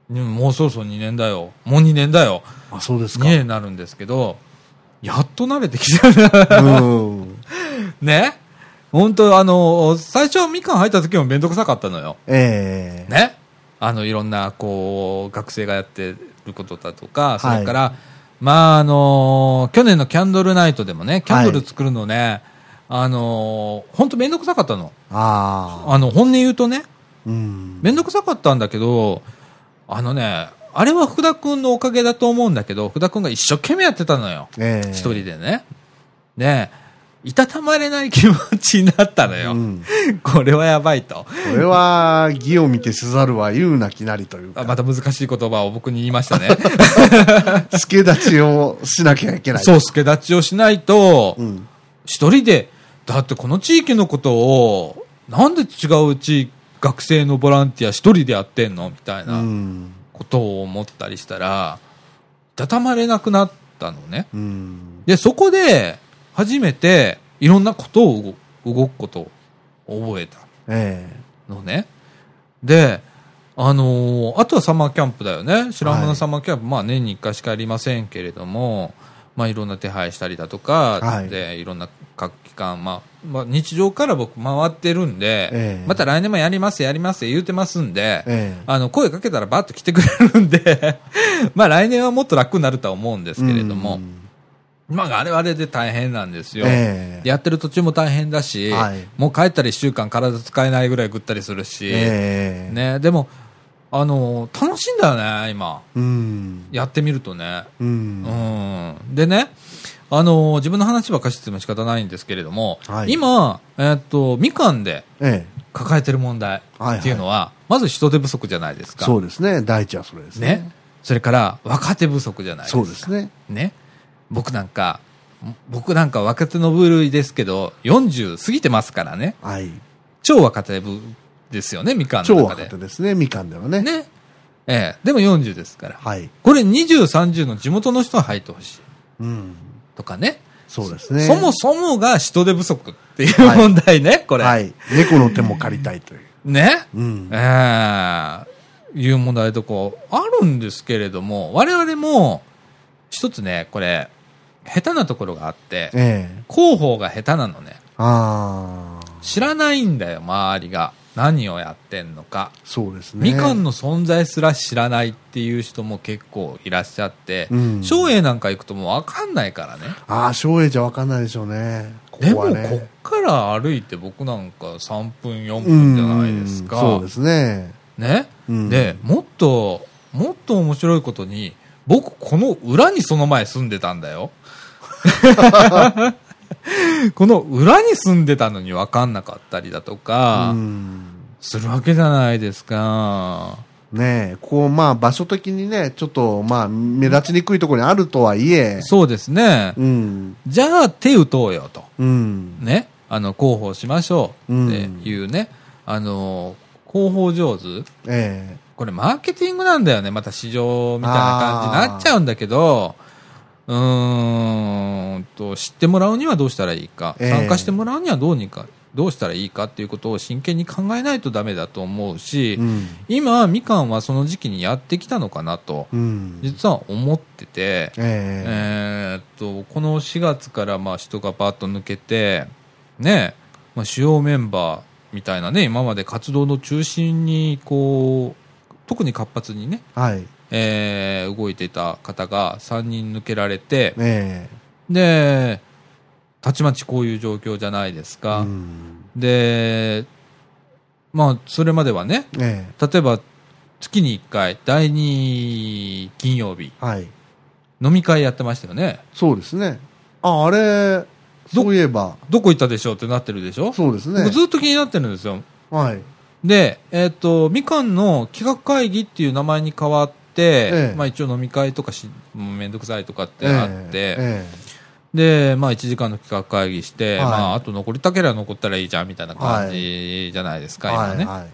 Speaker 1: うんもうそろそろ2年だよ。もう2年だよ。
Speaker 2: えあ、そうです
Speaker 1: 2
Speaker 2: か。
Speaker 1: 年になるんですけど、やっと慣れてきたな。
Speaker 2: うん。[laughs]
Speaker 1: ね。本当あの、最初みかん入った時もめんどくさかったのよ。
Speaker 2: ええ
Speaker 1: ね。あの、いろんな、こう、学生がやってることだとか、それから、まあ、あの、去年のキャンドルナイトでもね、キャンドル作るのね、あの、本当めんどくさかったの。
Speaker 2: ああ。
Speaker 1: あの、本音言うとね、
Speaker 2: うん。
Speaker 1: めんどくさかったんだけど、あのね、あれは福田くんのおかげだと思うんだけど、福田くんが一生懸命やってたのよ。
Speaker 2: ええ
Speaker 1: 一人でね。で、いたたまれない気持ちになったのよ。
Speaker 2: うん。
Speaker 1: これはやばいと。
Speaker 2: これは、義を見てせざるは言うなきなりというか、
Speaker 1: あまた難しい言葉を僕に言いましたね。
Speaker 2: 付け立ちをしなきゃいけない。
Speaker 1: そう、助立ちをしないと
Speaker 2: う、ん。
Speaker 1: 一人で、だってこの地域のことを、なんで違う地域、学生のボランティア一人でやってんのみたいうなんことを思ったりしたら、いたたまれなくなったのね。
Speaker 2: うん。
Speaker 1: で、そこで、初めて、いろんなことを動くことを覚えた
Speaker 2: え
Speaker 1: のね。で、あのーあとはサマーキャンプだよね。白浜のサマーキャンプ、まあ年に1回しかありませんけれども、まあいろんな手配したりだとか、
Speaker 2: はい。
Speaker 1: で、いろんな各機関、まあ、まあ日常から僕回ってるんで、
Speaker 2: ええ。
Speaker 1: また来年もやります、やります言うてますんで、
Speaker 2: ええ。
Speaker 1: あの、声かけたらバッと来てくれるんで、[laughs] まあ来年はもっと楽になるとは思うんですけれども、
Speaker 2: うん
Speaker 1: まああれはあれで大変なんですよ。
Speaker 2: ええ
Speaker 1: やってる途中も大変だし、
Speaker 2: はい
Speaker 1: もう帰ったら1週間体使えないぐらいぐったりするし、
Speaker 2: ええ
Speaker 1: ね、でも、あの楽しいんだよね、今。
Speaker 2: うん。
Speaker 1: やってみるとね。
Speaker 2: う。
Speaker 1: うんん。でね、あの自分の話ばっかりしても仕方ないんですけれども、
Speaker 2: はい
Speaker 1: 今、えっと、みかんで
Speaker 2: ええ。
Speaker 1: 抱えてる問題っていうのは、まず人手不足じゃないですか。
Speaker 2: そうですね。第一はそれですね。
Speaker 1: ね。それから、若手不足じゃないですか。
Speaker 2: そうですね。
Speaker 1: ね。僕なんか、僕なんか若手の部類ですけど、40過ぎてますからね。
Speaker 2: はい。
Speaker 1: 超若手部ですよね、みかんの
Speaker 2: 超
Speaker 1: 中で。
Speaker 2: 若手ですね。みかんではね。
Speaker 1: ね。ええ。でも40ですから。
Speaker 2: はい。
Speaker 1: これ20、30の地元の人は入ってほしい。
Speaker 2: うん。
Speaker 1: とかね。
Speaker 2: そうですね。
Speaker 1: そもそもが人手不足っていう
Speaker 2: はい
Speaker 1: 問題ね、これ。
Speaker 2: はい。猫の手も借りたいという。
Speaker 1: ね。
Speaker 2: うん。
Speaker 1: ええいう問題とこあるんですけれども、我々も、一つね、これ、下手なところがあって、
Speaker 2: ええ。
Speaker 1: 広報が下手なのね。知らないんだよ、周りが。何をやってんのか。
Speaker 2: そうですね。
Speaker 1: みかんの存在すら知らないっていう人も結構いらっしゃって、
Speaker 2: うん
Speaker 1: 松栄なんか行くともうわかんないからね。
Speaker 2: ああ、松栄じゃわかんないでしょうね。こ
Speaker 1: でも、こっから歩いて僕なんか3分、4分じゃないですか。
Speaker 2: うんそうですね。
Speaker 1: ね、
Speaker 2: うん
Speaker 1: で、もっと、もっと面白いことに、僕この裏にその前住んでたんだよ。この裏に住んでたのに分かんなかったりだとか、
Speaker 2: うん。
Speaker 1: するわけじゃないですか。
Speaker 2: ねえ、こう、まあ、場所的にね、ちょっと、まあ、目立ちにくいところにあるとはいえ、
Speaker 1: そうですね。
Speaker 2: うん。
Speaker 1: じゃあ手打とうよと。
Speaker 2: うん。
Speaker 1: ね。あの、広報しましょうっていうね。あの、広報上手
Speaker 2: え
Speaker 1: これマーケティングなんだよね。また市場みたいな感じになっちゃうんだけど、うーんと、知ってもらうにはどうしたらいいか、
Speaker 2: ええ
Speaker 1: 参加してもらうにはどうにか、どうしたらいいかっていうことを真剣に考えないとダメだと思うし、
Speaker 2: えうん。
Speaker 1: 今、みかんはその時期にやってきたのかなと、
Speaker 2: うん。
Speaker 1: 実は思ってて、
Speaker 2: ええ
Speaker 1: えーっと、この4月からまあ人がバーッと抜けて、ね、まあ、主要メンバーみたいなね、今まで活動の中心に、こう、特に活発にね、
Speaker 2: はい。
Speaker 1: えー動いていた方が3人抜けられて、
Speaker 2: え
Speaker 1: で、たちまちこういう状況じゃないです
Speaker 2: え
Speaker 1: か。
Speaker 2: うん。
Speaker 1: で、まあ、それまではね、
Speaker 2: え
Speaker 1: 例えば、月に1回、第2金曜日、
Speaker 2: えはい。
Speaker 1: 飲み会やってましたよね。
Speaker 2: そうですね。あ、あれ、そういえば、
Speaker 1: どこ行ったでしょうってなってるでしょ
Speaker 2: そうですね
Speaker 1: 僕。ずっと気になってるんですよ。
Speaker 2: はい。
Speaker 1: で、えっ、と、みかんの企画会議っていう名前に変わっまあ一応飲み会とかし、もうめんどくさいとかってあって、
Speaker 2: え
Speaker 1: で、まあ1時間の企画会議して、
Speaker 2: はい
Speaker 1: まああと残りたければ残ったらいいじゃんみたいな感じじゃないですか。今ね。
Speaker 2: はい。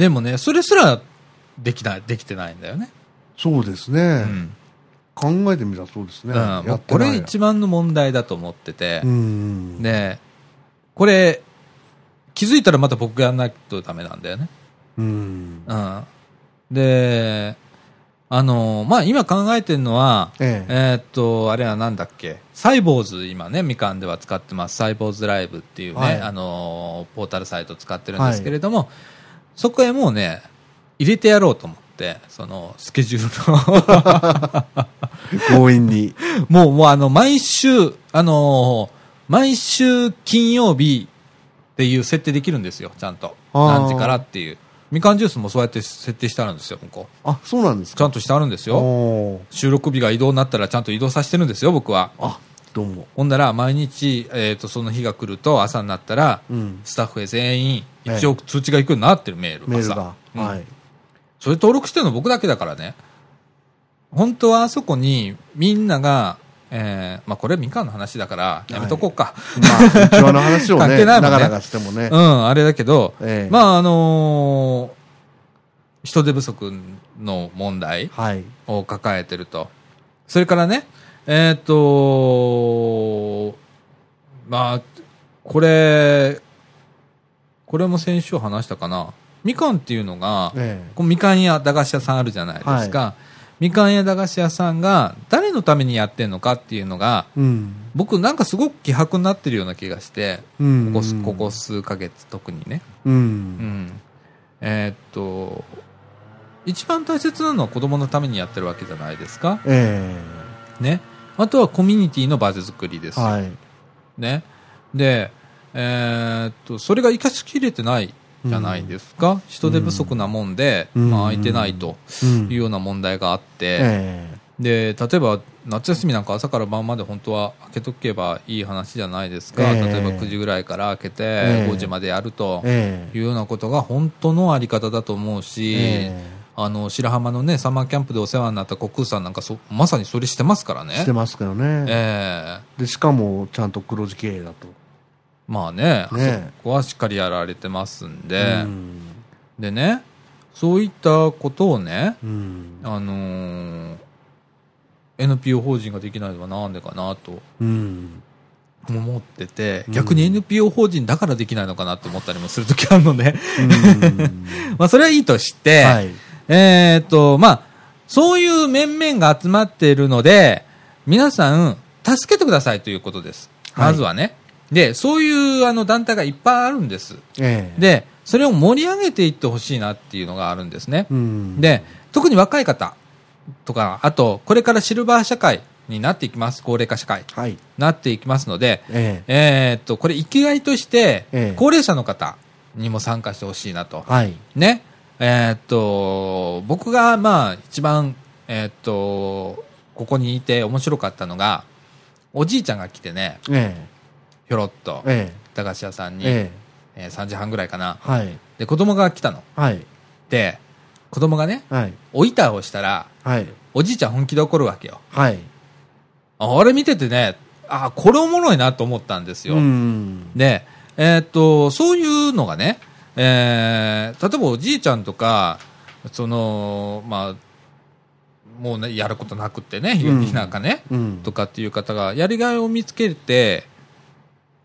Speaker 1: でもね、それすらできない、できてないんだよね。
Speaker 2: そうです
Speaker 1: う
Speaker 2: ね。
Speaker 1: ん。
Speaker 2: 考えてみたらそうですね。
Speaker 1: うん、これ一番の問題だと思ってて
Speaker 2: う、ん。
Speaker 1: で、これ、気づいたらまた僕がやんないとダメなんだよね。
Speaker 2: うん。
Speaker 1: うん。で、あのまあ、今考えてるのは、
Speaker 2: ええ
Speaker 1: えーっと、あれはなんだっけ、サイボーズ、今ね、みかんでは使ってます、サイボーズライブっていうね、
Speaker 2: はい
Speaker 1: あのポータルサイト使ってるんですけれども、そこへもうね、入れてやろうと思って、その、スケジュールの、
Speaker 2: 強引に。[laughs]
Speaker 1: もう、もうあの、毎週、あの毎週金曜日っていう設定できるんですよ、ちゃんと。何時からっていう。みかんジュースもそうやって設定してあるんですよ、向こう。
Speaker 2: あ、そうなんですか。
Speaker 1: ちゃんとしてあるんですよ。収録日が移動になったらちゃんと移動させてるんですよ、僕は。
Speaker 2: あ、どうも。
Speaker 1: ほんなら、毎日、えっ、と、その日が来ると、朝になったら、
Speaker 2: うん。
Speaker 1: スタッフへ全員、
Speaker 2: ええ
Speaker 1: 一応通知が行くようになってるメール朝
Speaker 2: メールが。
Speaker 1: うん
Speaker 2: はい。
Speaker 1: それ登録してるの僕だけだからね。本当はあそこに、みんなが、えーまあこれみかんの話だから、やめとこうか。
Speaker 2: まあ、うちわの話を
Speaker 1: 関
Speaker 2: ね、[laughs]
Speaker 1: 係ないもんね
Speaker 2: 長々してもね
Speaker 1: う。ん、あれだけど、
Speaker 2: ええ
Speaker 1: まああのー人手不足の問題
Speaker 2: はい。
Speaker 1: を抱えてると。それからね、えーっと、まあ、これ、これも先週話したかな。みかんっていうのが、
Speaker 2: ええ
Speaker 1: こうみかん屋、駄菓子屋さんあるじゃないですか。みかん屋、駄菓子屋さんが誰のためにやってんのかっていうのが、
Speaker 2: うん。
Speaker 1: 僕なんかすごく希薄になってるような気がして、
Speaker 2: うん。
Speaker 1: ここここ数ヶ月特にね。
Speaker 2: う。
Speaker 1: うんん。えーっと、一番大切なのは子供のためにやってるわけじゃないですか。
Speaker 2: え
Speaker 1: ね。あとはコミュニティの場作りです
Speaker 2: はい。
Speaker 1: ね。で、えーっと、それが生かしきれてないじゃないですか。人手不足なもんで、
Speaker 2: うん。
Speaker 1: まあ空いてないと
Speaker 2: うん。
Speaker 1: いうような問題があって、
Speaker 2: え
Speaker 1: で、例えば夏休みなんか朝から晩まで本当は開けとけばいい話じゃないですか。
Speaker 2: ええ。
Speaker 1: 例えば9時ぐらいから開けて
Speaker 2: ええ。
Speaker 1: 5時までやると
Speaker 2: ええ。
Speaker 1: いうようなことが本当のあり方だと思うし、
Speaker 2: え
Speaker 1: あの、白浜のね、サマーキャンプでお世話になった国空さんなんかそ、まさにそれしてますからね。
Speaker 2: えしてますけどね。
Speaker 1: ええ。
Speaker 2: で、しかも、ちゃんと黒字経営だと。
Speaker 1: まあね、
Speaker 2: ね
Speaker 1: そこはしっかりやられてますんで、
Speaker 2: うん。
Speaker 1: でね、そういったことをね、
Speaker 2: うん。
Speaker 1: あのー NPO 法人ができないのはなんでかなと
Speaker 2: うん。
Speaker 1: 思ってて、
Speaker 2: うん
Speaker 1: 逆に NPO 法人だからできないのかなって思ったりもするときあるので、
Speaker 2: うん [laughs]
Speaker 1: まあそれはいいとして、
Speaker 2: はい。
Speaker 1: えーっと、まあ、そういう面々が集まっているので、皆さん、助けてくださいということです。
Speaker 2: はい
Speaker 1: まずはね。で、そういうあの団体がいっぱいあるんです。
Speaker 2: ええ。
Speaker 1: で、それを盛り上げていってほしいなっていうのがあるんですね。
Speaker 2: うん。
Speaker 1: で、特に若い方とか、あと、これからシルバー社会になっていきます。高齢化社会。
Speaker 2: はい。
Speaker 1: なっていきますので、
Speaker 2: ええ。
Speaker 1: えーっと、これ生きがいとして
Speaker 2: ええ、
Speaker 1: 高齢者の方にも参加してほしいなと。
Speaker 2: はい。
Speaker 1: ね。えーっと、僕が、まあ、一番、えーっと、ここにいて面白かったのが、おじいちゃんが来てね、
Speaker 2: え
Speaker 1: ひょろっと
Speaker 2: え。、え
Speaker 1: 駄菓子屋さん
Speaker 2: え。
Speaker 1: に、
Speaker 2: え
Speaker 1: えー3時半ぐらいかな。
Speaker 2: え。はい。
Speaker 1: で、子供が来たの。
Speaker 2: はい。
Speaker 1: で、子供がね、
Speaker 2: はい。
Speaker 1: お板をしたら、
Speaker 2: はい。
Speaker 1: おじいちゃん本気で怒るわけよ。
Speaker 2: はい。
Speaker 1: ああれ見ててね、あこれおもろいなと思ったんですよ。
Speaker 2: うん。
Speaker 1: で、えーっと、そういうのがね、えー例えばおじいちゃんとか、その、まあ、もうね、やることなくってね、
Speaker 2: うん
Speaker 1: なんかね、
Speaker 2: うん。
Speaker 1: とかっていう方が、やりがいを見つけて、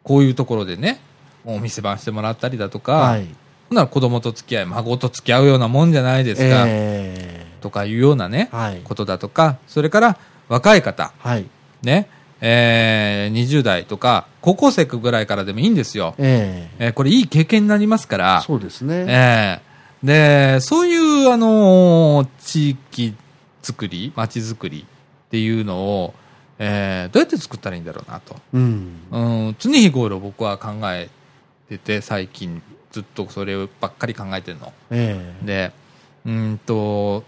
Speaker 1: こういうところでね、お店番してもらったりだとか、
Speaker 2: はい。
Speaker 1: ほんなら子供と付き合い、孫と付き合うようなもんじゃないですか、
Speaker 2: え
Speaker 1: とかいうようなね
Speaker 2: え。、はい。
Speaker 1: ことだとか、それから若い方、
Speaker 2: はい。
Speaker 1: ね、えー、20代とか、高校生ぐらいからでもいいんですよ。
Speaker 2: ええ。
Speaker 1: えーこれいい経験になりますから、
Speaker 2: そうですね。
Speaker 1: えーで、そういう、あのー地域作り、街づくりっていうのを、えーどうやって作ったらいいんだろうなと。
Speaker 2: うん。
Speaker 1: うん、常日頃僕は考えてて、最近ずっとそればっかり考えてるの。
Speaker 2: ええ。
Speaker 1: で、うーんと、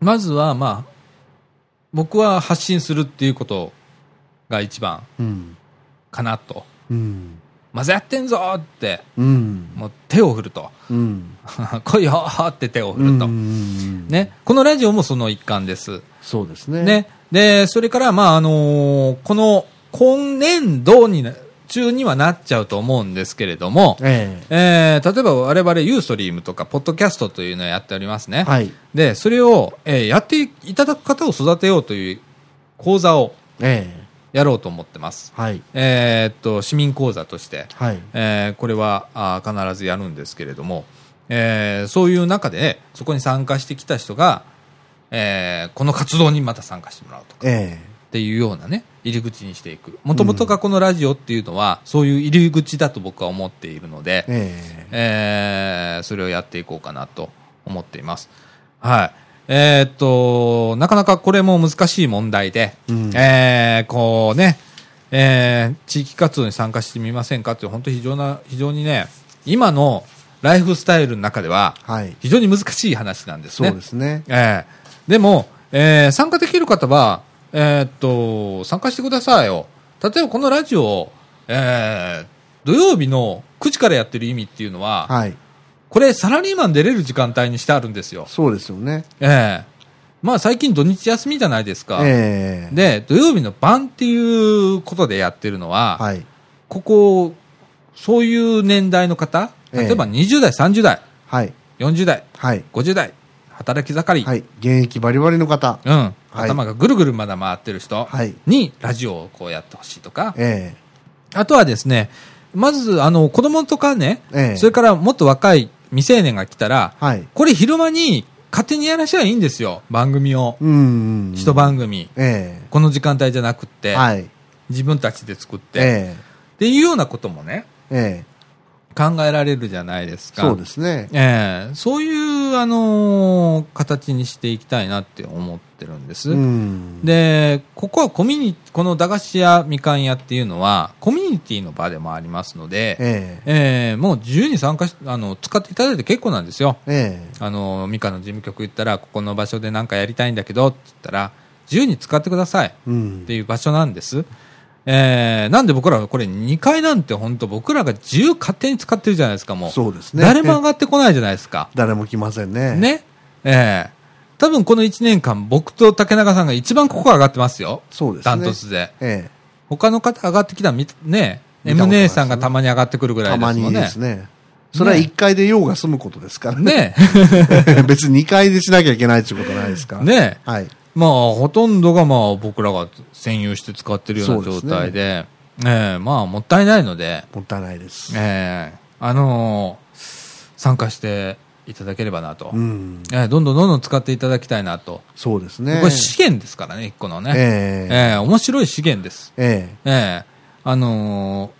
Speaker 1: まずは、まあ、僕は発信するっていうことが一番
Speaker 2: うん。
Speaker 1: かなと。
Speaker 2: うん。
Speaker 1: まずやってんぞーって、
Speaker 2: うん。
Speaker 1: もう手を振ると。
Speaker 2: うん。[laughs]
Speaker 1: 来いよーって手を振ると。
Speaker 2: うん。
Speaker 1: ね。このラジオもその一環です。
Speaker 2: そうですね。。
Speaker 1: ね。で、それから、まあ、あのーこの、今年度にな、中にはなっちゃうと思うんですけれども、
Speaker 2: え
Speaker 1: えー例えば我々ユーストリームとか、ポッドキャストというのをやっておりますね。
Speaker 2: え。はい。
Speaker 1: で、それを、えーやっていただく方を育てようという講座を
Speaker 2: ええ。
Speaker 1: やろうと思ってます。
Speaker 2: はい。
Speaker 1: えーっと、市民講座として、
Speaker 2: はい。
Speaker 1: えーこれはあー必ずやるんですけれども、えーそういう中で、そこに参加してきた人が、えーこの活動にまた参加してもらうとか、
Speaker 2: え
Speaker 1: っていうようなね、入り口にしていく。もともとがこのラジオっていうのは、そういう入り口だと僕は思っているので
Speaker 2: え。、ええ。
Speaker 1: えーそれをやっていこうかなと思っています。はい。えーっと、なかなかこれも難しい問題で、
Speaker 2: うん
Speaker 1: えーこうね、えー地域活動に参加してみませんかって本当に非常な、非常にね、今のライフスタイルの中では、
Speaker 2: はい。
Speaker 1: 非常に難しい話なんですね。
Speaker 2: そうですね。
Speaker 1: ええでも、えー参加できる方は、えーっと、参加してくださいよ。例えばこのラジオを、えー土曜日の9時からやってる意味っていうのは、
Speaker 2: はい。
Speaker 1: これサラリーマン出れる時間帯にしてあるんですよ。
Speaker 2: そうですよね。
Speaker 1: ええまあ最近土日休みじゃないですか。
Speaker 2: ええ。
Speaker 1: で、土曜日の晩っていうことでやってるのは、
Speaker 2: はい。
Speaker 1: ここ、そういう年代の方、
Speaker 2: ええ
Speaker 1: 例えば20代、30代、
Speaker 2: はい。
Speaker 1: 40代、
Speaker 2: はい。
Speaker 1: 50代、働き盛り、
Speaker 2: はい。現役バリバリの方。
Speaker 1: うん、
Speaker 2: はい
Speaker 1: 頭がぐるぐるまだ回ってる人
Speaker 2: はい。
Speaker 1: にラジオをこうやってほしいとか、
Speaker 2: え
Speaker 1: あとはですね、まず、あの、子供とかね、
Speaker 2: ええ
Speaker 1: それからもっと若い未成年が来たら、
Speaker 2: はい。
Speaker 1: これ昼間に勝手にやらしゃいいんですよ、番組を。一番組。
Speaker 2: え
Speaker 1: この時間帯じゃなくって、
Speaker 2: えはい。
Speaker 1: 自分たちで作って、
Speaker 2: え
Speaker 1: っていうようなこともね、
Speaker 2: ええ
Speaker 1: 考えられるじゃないですか。
Speaker 2: えそうですね。
Speaker 1: ええそういう、あのー形にしていきたいなって思ってるんです。
Speaker 2: うん。
Speaker 1: で、ここはコミュニこの駄菓子屋、みかん屋っていうのは、コミュニティの場でもありますので、
Speaker 2: え
Speaker 1: ええもう自由に参加し、あの、使っていただいて結構なんですよ。
Speaker 2: ええ
Speaker 1: あの、みかんの事務局行ったら、ここの場所で何かやりたいんだけど、って言ったら、自由に使ってください。っていう場所なんです。えー、なんで僕らはこれ2階なんて本当僕らが自由勝手に使ってるじゃないですか、もう。
Speaker 2: そうですね。
Speaker 1: 誰も上がってこないじゃないですか。
Speaker 2: 誰も来ませんね。。
Speaker 1: ね。ええ多分この1年間、僕と竹中さんが一番ここ上がってますよ。
Speaker 2: そうですね。
Speaker 1: ダントツで。
Speaker 2: ええ
Speaker 1: 他の方上がってきたらみ、ね、M 姉さんがたまに上がってくるぐらい
Speaker 2: たまに
Speaker 1: ですもんね。
Speaker 2: ですね。それは1階で用が済むことですからね。
Speaker 1: ね。[laughs]
Speaker 2: 別に2階でしなきゃいけないっていうことないですから。。
Speaker 1: ね。
Speaker 2: はい。
Speaker 1: まあ、ほとんどがまあ僕らが占有して使ってるような状
Speaker 2: そうですね
Speaker 1: 態で、ええまあ、もったいないので、
Speaker 2: もったいないです。
Speaker 1: ええあのー参加していただければなと、
Speaker 2: うん。
Speaker 1: ええどんどんどんどん使っていただきたいなと。
Speaker 2: そうですね。
Speaker 1: これ資源ですからね、一個のね。え
Speaker 2: ええ
Speaker 1: え面白い資源です。
Speaker 2: え
Speaker 1: ええあのー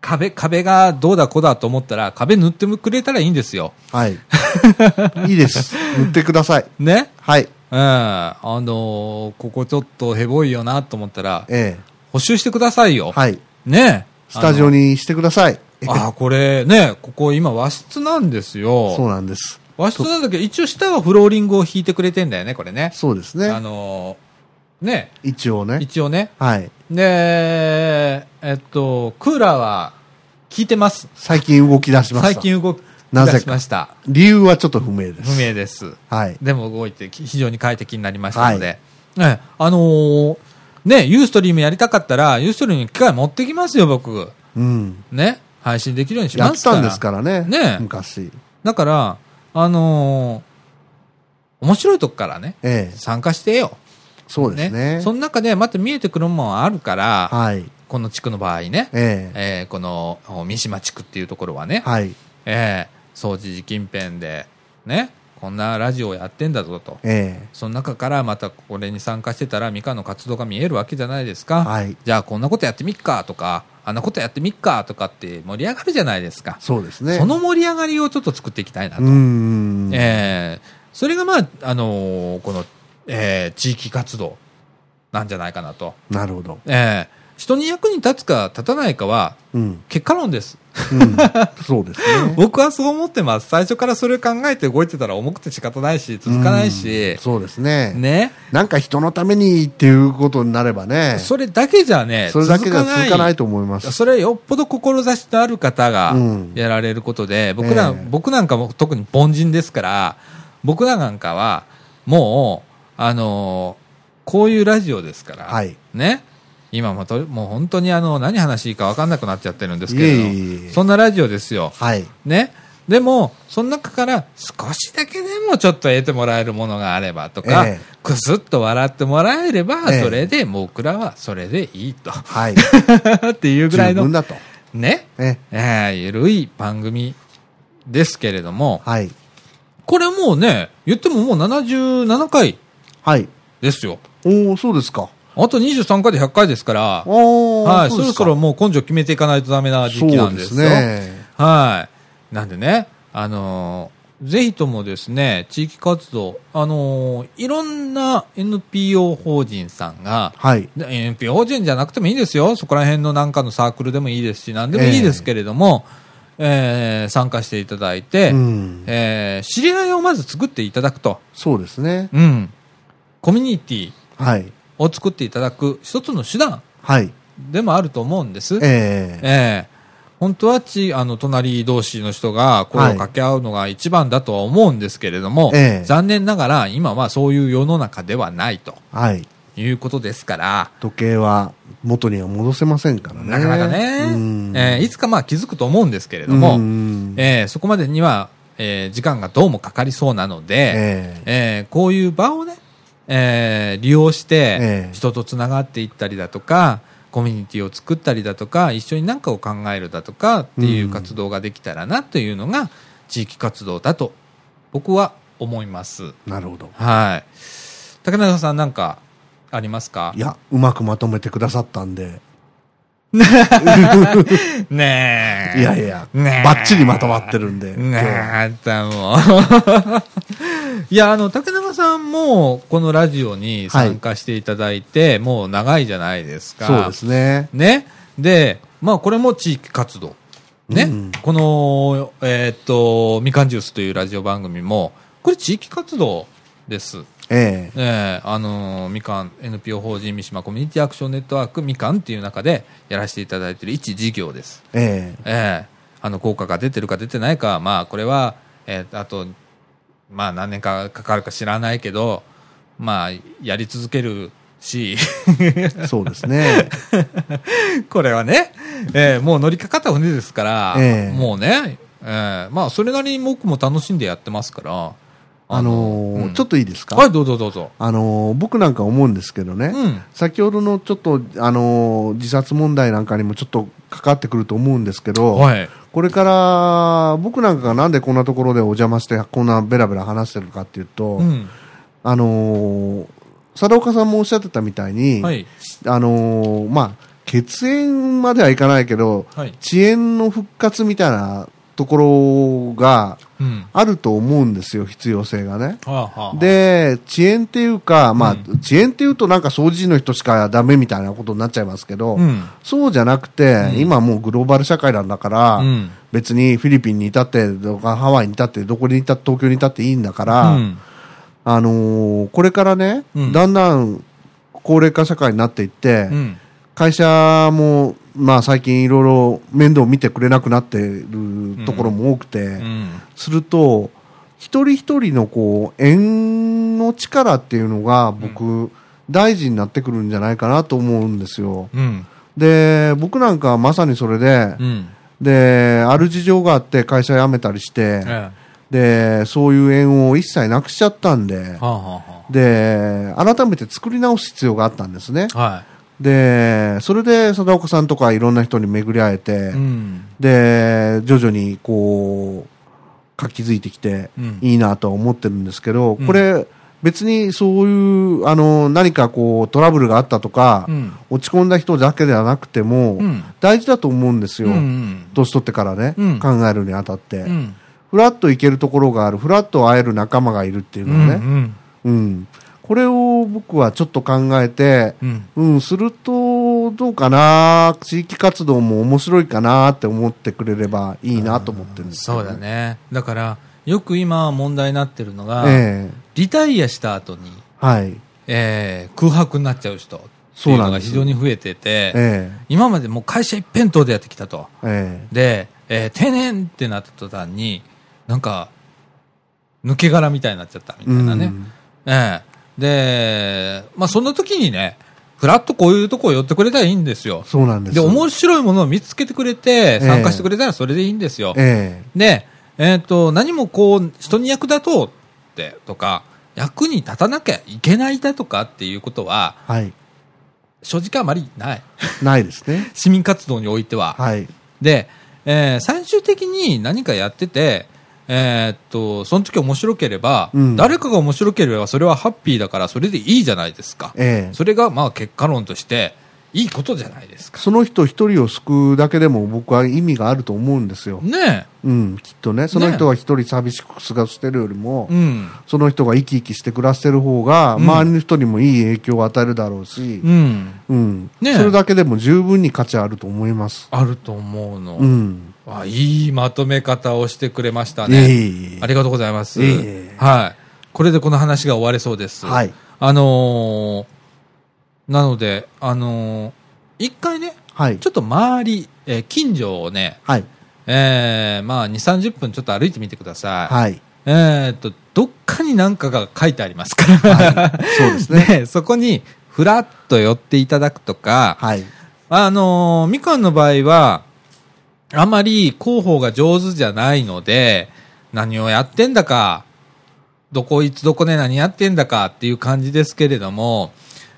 Speaker 1: 壁、壁がどうだこうだと思ったら、壁塗ってくれたらいいんですよ。
Speaker 2: えはい。[laughs] いいです。塗ってください。
Speaker 1: ね？
Speaker 2: はい。
Speaker 1: ええあのーここちょっとヘボいよなと思ったら、
Speaker 2: ええ
Speaker 1: 補修してくださいよ。
Speaker 2: はい。
Speaker 1: ね。
Speaker 2: スタジオにしてください。
Speaker 1: ああ、これね、ここ今和室なんですよ。
Speaker 2: そうなんです。
Speaker 1: 和室なんだけど、一応下はフローリングを引いてくれてんだよね、これね。
Speaker 2: そうです
Speaker 1: あ
Speaker 2: ね。
Speaker 1: のーね、
Speaker 2: 一応ね。
Speaker 1: 一応ね。
Speaker 2: はい。
Speaker 1: で、えっと、クーラーは効いてます。
Speaker 2: 最近動き出しました。
Speaker 1: 最近動き
Speaker 2: なぜか
Speaker 1: 出しました。
Speaker 2: 理由はちょっと不明です。
Speaker 1: 不明です。
Speaker 2: はい。
Speaker 1: でも動いてき非常に快適になりましたので。ね、あのーね、ユーストリームやりたかったら、ユーストリームに機械持ってきますよ、僕。
Speaker 2: うん。
Speaker 1: ね。配信できるようにしますから。
Speaker 2: たんですからね。
Speaker 1: ね
Speaker 2: 昔。
Speaker 1: だから、あのー面白いとこからね、
Speaker 2: ええ。
Speaker 1: 参加してよ。
Speaker 2: そうですね。
Speaker 1: その中でまた見えてくるものはあるから、
Speaker 2: はい。
Speaker 1: この地区の場合ね、
Speaker 2: ええ。
Speaker 1: えーこのお三島地区っていうところはね、
Speaker 2: はい。
Speaker 1: えー、総知事近辺で、ね、こんなラジオをやってんだぞと。
Speaker 2: え
Speaker 1: その中からまたこれに参加してたら、ミカの活動が見えるわけじゃないですか。
Speaker 2: はい
Speaker 1: じゃあこんなことやってみっかとか、あんなことやってみっかとかって盛り上がるじゃないですか
Speaker 2: え。。そうですね。
Speaker 1: その盛り上がりをちょっと作っていきたいなと。
Speaker 2: うーん。
Speaker 1: えーそれがまあ、あのーこの、えー地域活動なんじゃないかなと。
Speaker 2: なるほど。
Speaker 1: えー人に役に立つか立たないかは
Speaker 2: うん。
Speaker 1: 結果論です。
Speaker 2: うん。そうですね。[laughs]
Speaker 1: 僕はそう思ってます。最初からそれ考えて動いてたら重くて仕方ないし、続かないし
Speaker 2: うん、そうですね。
Speaker 1: ね。
Speaker 2: なんか人のためにっていうことになればね。
Speaker 1: それだけじゃね、
Speaker 2: それだけじゃ続かない
Speaker 1: と。
Speaker 2: と思います。
Speaker 1: それはよっぽど志のある方が
Speaker 2: うん
Speaker 1: やられることで、僕ら、
Speaker 2: ええ
Speaker 1: 僕なんかも特に凡人ですから、僕らなんかは、もう、あのーこういうラジオですから、
Speaker 2: はい
Speaker 1: ね。今もと、もう本当にあの、何話いいか分かんなくなっちゃってるんですけれど、そんなラジオですよ。
Speaker 2: はい。
Speaker 1: ね。でも、その中から少しだけでもちょっと得てもらえるものがあればとか、
Speaker 2: ええ
Speaker 1: くすっと笑ってもらえれば、
Speaker 2: ええ
Speaker 1: それで僕らはそれでいいと。
Speaker 2: はい。[laughs]
Speaker 1: っていうぐらいの、
Speaker 2: 十分だと。
Speaker 1: ね、
Speaker 2: え
Speaker 1: えーゆるい番組ですけれども、
Speaker 2: はい。
Speaker 1: これもうね、言ってももう77回
Speaker 2: はい。
Speaker 1: ですよ。
Speaker 2: おおそうですか。
Speaker 1: あと23回で100回ですから、はい、そろそろもう根性決めていかないとダメな時期なんですよ。
Speaker 2: ね。
Speaker 1: はい。なんでね、あのーぜひともですね、地域活動、あのーいろんな NPO 法人さんが、
Speaker 2: はい。
Speaker 1: で NPO 法人じゃなくてもいいですよ。そこら辺のなんかのサークルでもいいですし、なんでもいいですけれども、えー参加していただいて、
Speaker 2: うん。
Speaker 1: えー知り合いをまず作っていただくと、
Speaker 2: そうですね。
Speaker 1: うん、コミュニティ
Speaker 2: はい。
Speaker 1: を作っていただく一つの手段
Speaker 2: はい。
Speaker 1: でもあると思うんです。
Speaker 2: ええ
Speaker 1: ええ本当はち、あの、隣同士の人が声を掛け合うのが一番だとは思うんですけれども、
Speaker 2: ええ
Speaker 1: 残念ながら今はそういう世の中ではないと
Speaker 2: はい。
Speaker 1: いうことですから、
Speaker 2: 時計は元には戻せませんからね。
Speaker 1: なかなかね、
Speaker 2: うん
Speaker 1: ええいつかまあ気づくと思うんですけれども、
Speaker 2: うん
Speaker 1: ええそこまでには、ええ時間がどうもかかりそうなので、
Speaker 2: ええ
Speaker 1: ええこういう場をね、ええ利用して
Speaker 2: ええ
Speaker 1: 人とつながっていったりだとか、コミュニティを作ったりだとか一緒に何かを考えるだとかっていう活動ができたらなというのが地域活動だと僕は思います
Speaker 2: なるほど。
Speaker 1: はい竹中さんなんかありますか？
Speaker 2: いや、うまくまとめてくださったんで。[laughs]
Speaker 1: ねえ
Speaker 2: いやいや、
Speaker 1: ねえ
Speaker 2: ばっちりまとまってるんで。
Speaker 1: ねえ、あんたもう。いや、あの、竹中さんも、このラジオに参加していただいて、もう長いじゃないですか。
Speaker 2: そうですね。
Speaker 1: ね。で、まあ、これも地域活動。ね。
Speaker 2: うん
Speaker 1: この、えーっと、みかんジュースというラジオ番組も、これ地域活動です。
Speaker 2: ええ
Speaker 1: ええあのみかん NPO 法人三島コミュニティアクションネットワークみかんっていう中でやらせていただいている一事業です。
Speaker 2: ええ
Speaker 1: ええあの効果が出てるか出てないかは、まあ、これは、えーあと、まあ、何年かかかるか知らないけど、まあ、やり続けるし、
Speaker 2: そうですね。[laughs]
Speaker 1: これはね、ええもう乗りかかった船ですから、
Speaker 2: ええ。
Speaker 1: もうね、ええまあ、それなりに僕も楽しんでやってますから、
Speaker 2: あのー
Speaker 1: うん
Speaker 2: ちょっといいですか？
Speaker 1: はい、どうぞどうぞ。
Speaker 2: あのー僕なんか思うんですけどね、
Speaker 1: うん。
Speaker 2: 先ほどのちょっと、あのー自殺問題なんかにもちょっとかかってくると思うんですけど、
Speaker 1: はい。
Speaker 2: これから僕なんかがなんでこんなところでお邪魔してこんなベラベラ話してるかっていうと、
Speaker 1: うん。
Speaker 2: あのー佐岡さんもおっしゃってたみたいに、
Speaker 1: はい。
Speaker 2: あのーまあ、血縁まではいかないけど、
Speaker 1: はい。
Speaker 2: 遅延の復活みたいなところが
Speaker 1: うん。
Speaker 2: あると思うんですよ、必要性がね。で、遅延っていうか、まあ、
Speaker 1: うん
Speaker 2: 遅延っていうとなんか掃除の人しかダメみたいなことになっちゃいますけど、
Speaker 1: うん。
Speaker 2: そうじゃなくて、
Speaker 1: うん
Speaker 2: 今もうグローバル社会なんだから、
Speaker 1: うん。
Speaker 2: 別にフィリピンにいたって、とかハワイにいたって、どこにいたって、東京にいたっていいんだから、
Speaker 1: うん。
Speaker 2: あのーこれからね、
Speaker 1: うん
Speaker 2: だんだん高齢化社会になっていって、
Speaker 1: うん。
Speaker 2: 会社も、まあ最近いろいろ面倒見てくれなくなってるところも多くて、
Speaker 1: うん。
Speaker 2: すると、一人一人のこう、縁の力っていうのが僕、大事になってくるんじゃないかなと思うんですよ。
Speaker 1: うん。
Speaker 2: で、僕なんかはまさにそれで、
Speaker 1: うん。
Speaker 2: で、ある事情があって会社辞めたりして、
Speaker 1: え
Speaker 2: で、そういう縁を一切なくしちゃったんで
Speaker 1: え。、はあ、は
Speaker 2: で、改めて作り直す必要があったんですね。
Speaker 1: あ、はあ。
Speaker 2: で、それで貞岡さんとかいろんな人に巡り会えて、
Speaker 1: はい。うん。
Speaker 2: で、徐々にこう、活気づいてきて、
Speaker 1: うん
Speaker 2: いいなとは思ってるんですけど、
Speaker 1: うん
Speaker 2: これ、別にそういう、あの、何かこう、トラブルがあったとか、
Speaker 1: うん。
Speaker 2: 落ち込んだ人だけではなくても、
Speaker 1: うん。
Speaker 2: 大事だと思うんですよ。
Speaker 1: うん。
Speaker 2: 年取ってからね、
Speaker 1: うん
Speaker 2: 考えるにあたって。
Speaker 1: うん。
Speaker 2: フラッと行けるところがある、フラッと会える仲間がいるっていう
Speaker 1: うん。
Speaker 2: のね。
Speaker 1: うん。
Speaker 2: うん。これを僕はちょっと考えて、
Speaker 1: うん。
Speaker 2: うん、すると、どうかな、地域活動も面白いかなって思ってくれればいいなと思ってるんですけど
Speaker 1: そうだ。ね。だから、よく今問題になってるのが、
Speaker 2: ええ
Speaker 1: リタイアした後に、
Speaker 2: はい。
Speaker 1: えー空白になっちゃう人っていううのが非常に増えてて、
Speaker 2: え
Speaker 1: 今までもう会社一辺倒でやってきたと。
Speaker 2: ええ
Speaker 1: で、えー定年ってなった途端に、なんか、抜け殻みたいになっちゃったみ
Speaker 2: え
Speaker 1: たいなね。
Speaker 2: うん
Speaker 1: ええで、まあそんな時にね、ふらっとこういうとこ寄ってくれたらいいんですよ。
Speaker 2: そうなんです
Speaker 1: で、面白いものを見つけてくれて、
Speaker 2: え
Speaker 1: 参加してくれたらそれでいいんですよ。
Speaker 2: え
Speaker 1: で、えっ、と、何もこう、人に役立とうってとか、役に立たなきゃいけないだとかっていうことは、
Speaker 2: えはい。
Speaker 1: 正直あまりない。
Speaker 2: ないですね。[laughs]
Speaker 1: 市民活動においては。
Speaker 2: はい。
Speaker 1: で、えー最終的に何かやってて、えーっと、その時面白ければ、
Speaker 2: うん
Speaker 1: 誰かが面白ければそれはハッピーだからそれでいいじゃないですか。
Speaker 2: ええ
Speaker 1: それがまあ結果論としていいことじゃないですか。
Speaker 2: その人一人を救うだけでも僕は意味があると思うんですよ。
Speaker 1: ね
Speaker 2: うん、きっとね。その人は一人寂しく過ごしてるよりも、
Speaker 1: え。うん。
Speaker 2: その人が生き生きして暮らしてる方が、
Speaker 1: うん
Speaker 2: 周りの人にもいい影響を与えるだろうし、
Speaker 1: うん。
Speaker 2: うん。
Speaker 1: ねえ
Speaker 2: それだけでも十分に価値あると思います。
Speaker 1: あると思うの。
Speaker 2: うん。
Speaker 1: あいいまとめ方をしてくれましたね。
Speaker 2: いえ
Speaker 1: ありがとうございます。
Speaker 2: いえいえ
Speaker 1: はい。これでこの話が終われそうです。
Speaker 2: はい。
Speaker 1: あのーなので、あのー一回ね、
Speaker 2: はい。
Speaker 1: ちょっと周り、えー近所をね、
Speaker 2: はい。
Speaker 1: えーまあ、2、30分ちょっと歩いてみてください。
Speaker 2: はい。
Speaker 1: えーっと、どっかに何かが書いてありますから。
Speaker 2: そうですね。
Speaker 1: で、[laughs] そこに、ふらっと寄っていただくとか、
Speaker 2: はい。
Speaker 1: あのーみかんの場合は、あまり広報が上手じゃないので、何をやってんだか、どこいつどこで何やってんだかっていう感じですけれども、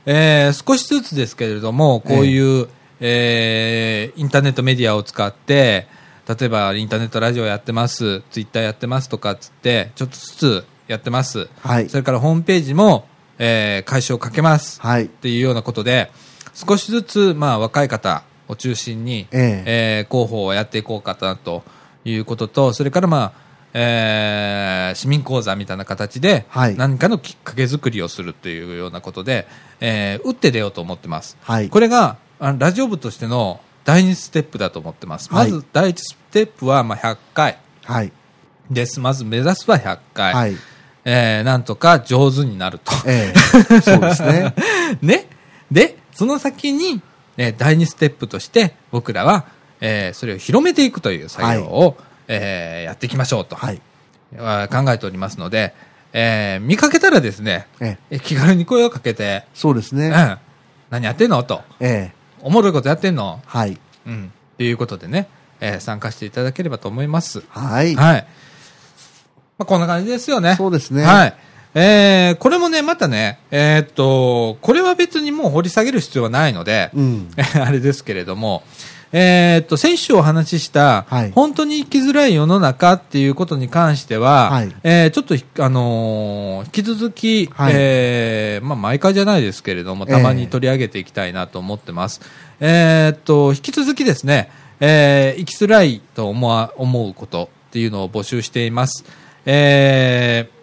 Speaker 1: えー少しずつですけれども、こういう、えーインターネットメディアを使って、例えばインターネットラジオやってます、ツイッターやってますとかっつって、ちょっとずつやってます。
Speaker 2: はい
Speaker 1: そ。れからホームページも、えー開始をかけます。
Speaker 2: はい。
Speaker 1: っていうようなことで、少しずつ、まあ、若い方を中心に、
Speaker 2: ええ
Speaker 1: えー広報をやっていこうかなということと、それから、まあ、えー市民講座みたいな形で、
Speaker 2: はい
Speaker 1: 何かのきっかけ作りをするというようなことで、えー打って出ようと思ってます。
Speaker 2: はい。
Speaker 1: これが、あのラジオ部としての第二ステップだと思ってます。
Speaker 2: はい
Speaker 1: まず、第一ステップは、まあ、100回
Speaker 2: はい。
Speaker 1: です。まず目指すは100回。
Speaker 2: はい。
Speaker 1: えーなんとか上手になると。
Speaker 2: ええそうですね。[laughs]
Speaker 1: ね。で、その先に、えー第2ステップとして、僕らは、えーそれを広めていくという作業を、えーやっていきましょうと、
Speaker 2: はい。
Speaker 1: 考えておりますので、えー見かけたらですね、
Speaker 2: ええ
Speaker 1: え気軽に声をかけて、うん、
Speaker 2: そうですね。
Speaker 1: 何やってんの？と、
Speaker 2: ええ
Speaker 1: おもろいことやってんの？
Speaker 2: はい。
Speaker 1: うん。ということでね、えー参加していただければと思います。
Speaker 2: はい。
Speaker 1: はい。まあ、こんな感じですよね。
Speaker 2: そうですね。
Speaker 1: はい。えー、これもね、またね、えーっと、これは別にもう掘り下げる必要はないので、
Speaker 2: うん。[laughs]
Speaker 1: あれですけれども、えーっと、先週お話しした、
Speaker 2: はい
Speaker 1: 本当に生きづらい世の中っていうことに関しては、
Speaker 2: はい
Speaker 1: えーちょっとひ、あのー引き続き、
Speaker 2: はい
Speaker 1: えーまあ、毎回じゃないですけれども、たまに取り上げていきたいなと思ってます。えーっと、引き続きですね、えー生きづらいと思わ思うことっていうのを募集しています。えー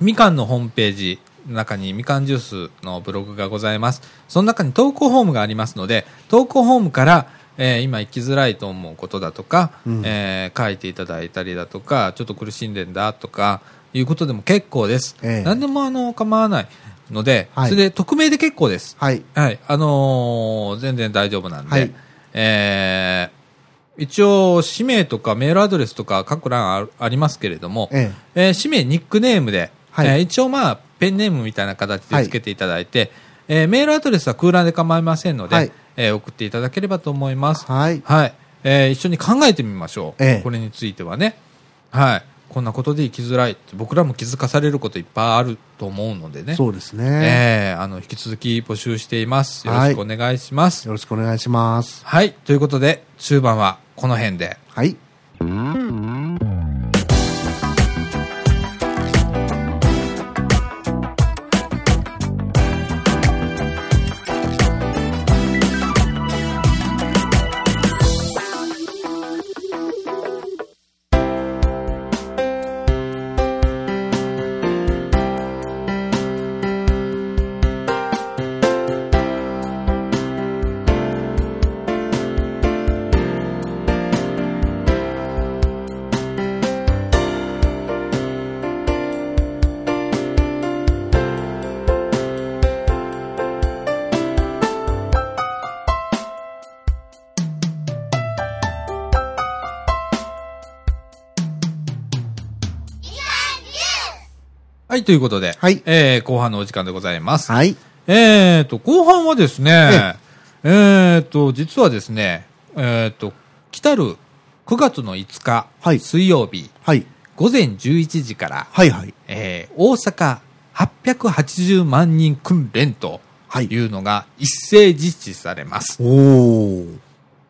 Speaker 1: みかんのホームページの中にみかんジュースのブログがございます。その中に投稿フォームがありますので、投稿フォームから、えー今生きづらいと思うことだとか、
Speaker 2: うん
Speaker 1: えー書いていただいたりだとか、ちょっと苦しんでんだとか、いうことでも結構です。
Speaker 2: ええ
Speaker 1: 何でもあの構わないので、
Speaker 2: はい
Speaker 1: それで匿名で結構です。
Speaker 2: はい。
Speaker 1: はい。あのー全然大丈夫なんで、
Speaker 2: はい
Speaker 1: えー一応、氏名とかメールアドレスとか各欄ありますけれども、
Speaker 2: え
Speaker 1: えー氏名、ニックネームで、
Speaker 2: はい
Speaker 1: えー一応まあ、ペンネームみたいな形でつけていただいて、えーメールアドレスは空欄で構いませんので、
Speaker 2: はい
Speaker 1: えー送っていただければと思います。
Speaker 2: えはい。
Speaker 1: はい。えー一緒に考えてみましょう。
Speaker 2: ええ
Speaker 1: これについてはね。はい。こんなことで生きづらいって。僕らも気づかされることいっぱいあると思うのでね。
Speaker 2: そうですね。
Speaker 1: えーあの、引き続き募集しています。よろしくお願いします。
Speaker 2: よろしくお願いします。
Speaker 1: はい。ということで、中盤はこの辺で。
Speaker 2: はい。
Speaker 1: ということで、
Speaker 2: はい
Speaker 1: えー後半のお時間でございます。
Speaker 2: はい。
Speaker 1: えーと、後半はですね、えーと、実はですね、えーと、来たる9月の5日、
Speaker 2: はい
Speaker 1: 水曜日、
Speaker 2: はい。
Speaker 1: 午前11時から、
Speaker 2: はいはい。
Speaker 1: えー大阪880万人訓練と
Speaker 2: はい
Speaker 1: いうのが一斉実施されます。
Speaker 2: おー。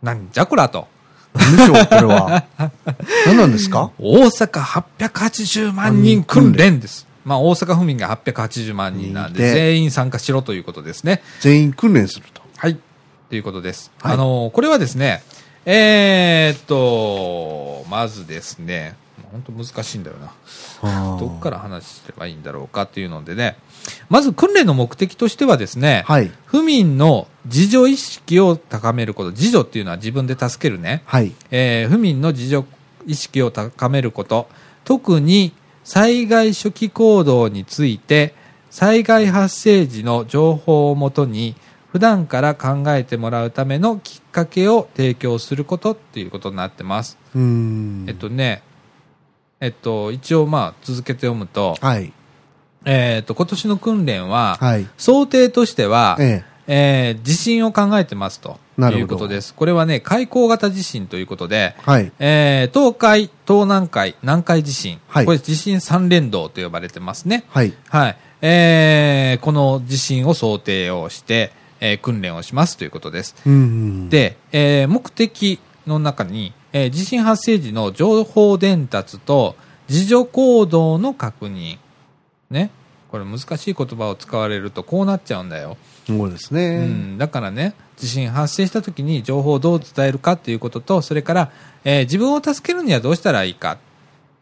Speaker 1: なんじゃこらと。
Speaker 2: 何でしょう、これは。[laughs] 何なんですか？
Speaker 1: 大阪880万人訓練です。まあ大阪府民が880万人なんで、
Speaker 2: で
Speaker 1: 全員参加しろということですね。
Speaker 2: 全員訓練すると。
Speaker 1: はい。ということです。
Speaker 2: はい
Speaker 1: あの、これはですね、えーっと、まずですね、本当難しいんだよな。どっから話すればいいんだろうかっていうのでね、まず訓練の目的としてはですね、
Speaker 2: はい。
Speaker 1: 府民の自助意識を高めること、自助っていうのは自分で助けるね、
Speaker 2: はい。
Speaker 1: えー府民の自助意識を高めること、特に災害初期行動について、災害発生時の情報をもとに、普段から考えてもらうためのきっかけを提供することっていうことになってます。えっとね、えっと、一応まあ続けて読むと、
Speaker 2: はい。
Speaker 1: えっと、今年の訓練は、
Speaker 2: はい。
Speaker 1: 想定としては、
Speaker 2: え
Speaker 1: えー地震を考えてますということです。これはね、海溝型地震ということで、
Speaker 2: え。はい。
Speaker 1: えー東海、東南海、南海地震。
Speaker 2: はい
Speaker 1: これ地震三連動と呼ばれてますね。
Speaker 2: はい。
Speaker 1: はい。えーこの地震を想定をして、えー訓練をしますということです。
Speaker 2: うんうん。、
Speaker 1: で、えー目的の中に、えー地震発生時の情報伝達と自助行動の確認。ね。これ難しい言葉を使われるとこうなっちゃうんだよ。
Speaker 2: そうです
Speaker 1: う
Speaker 2: ね。
Speaker 1: ん、だからね、地震発生した時に情報をどう伝えるかっていうことと、それから、えー自分を助けるにはどうしたらいいか。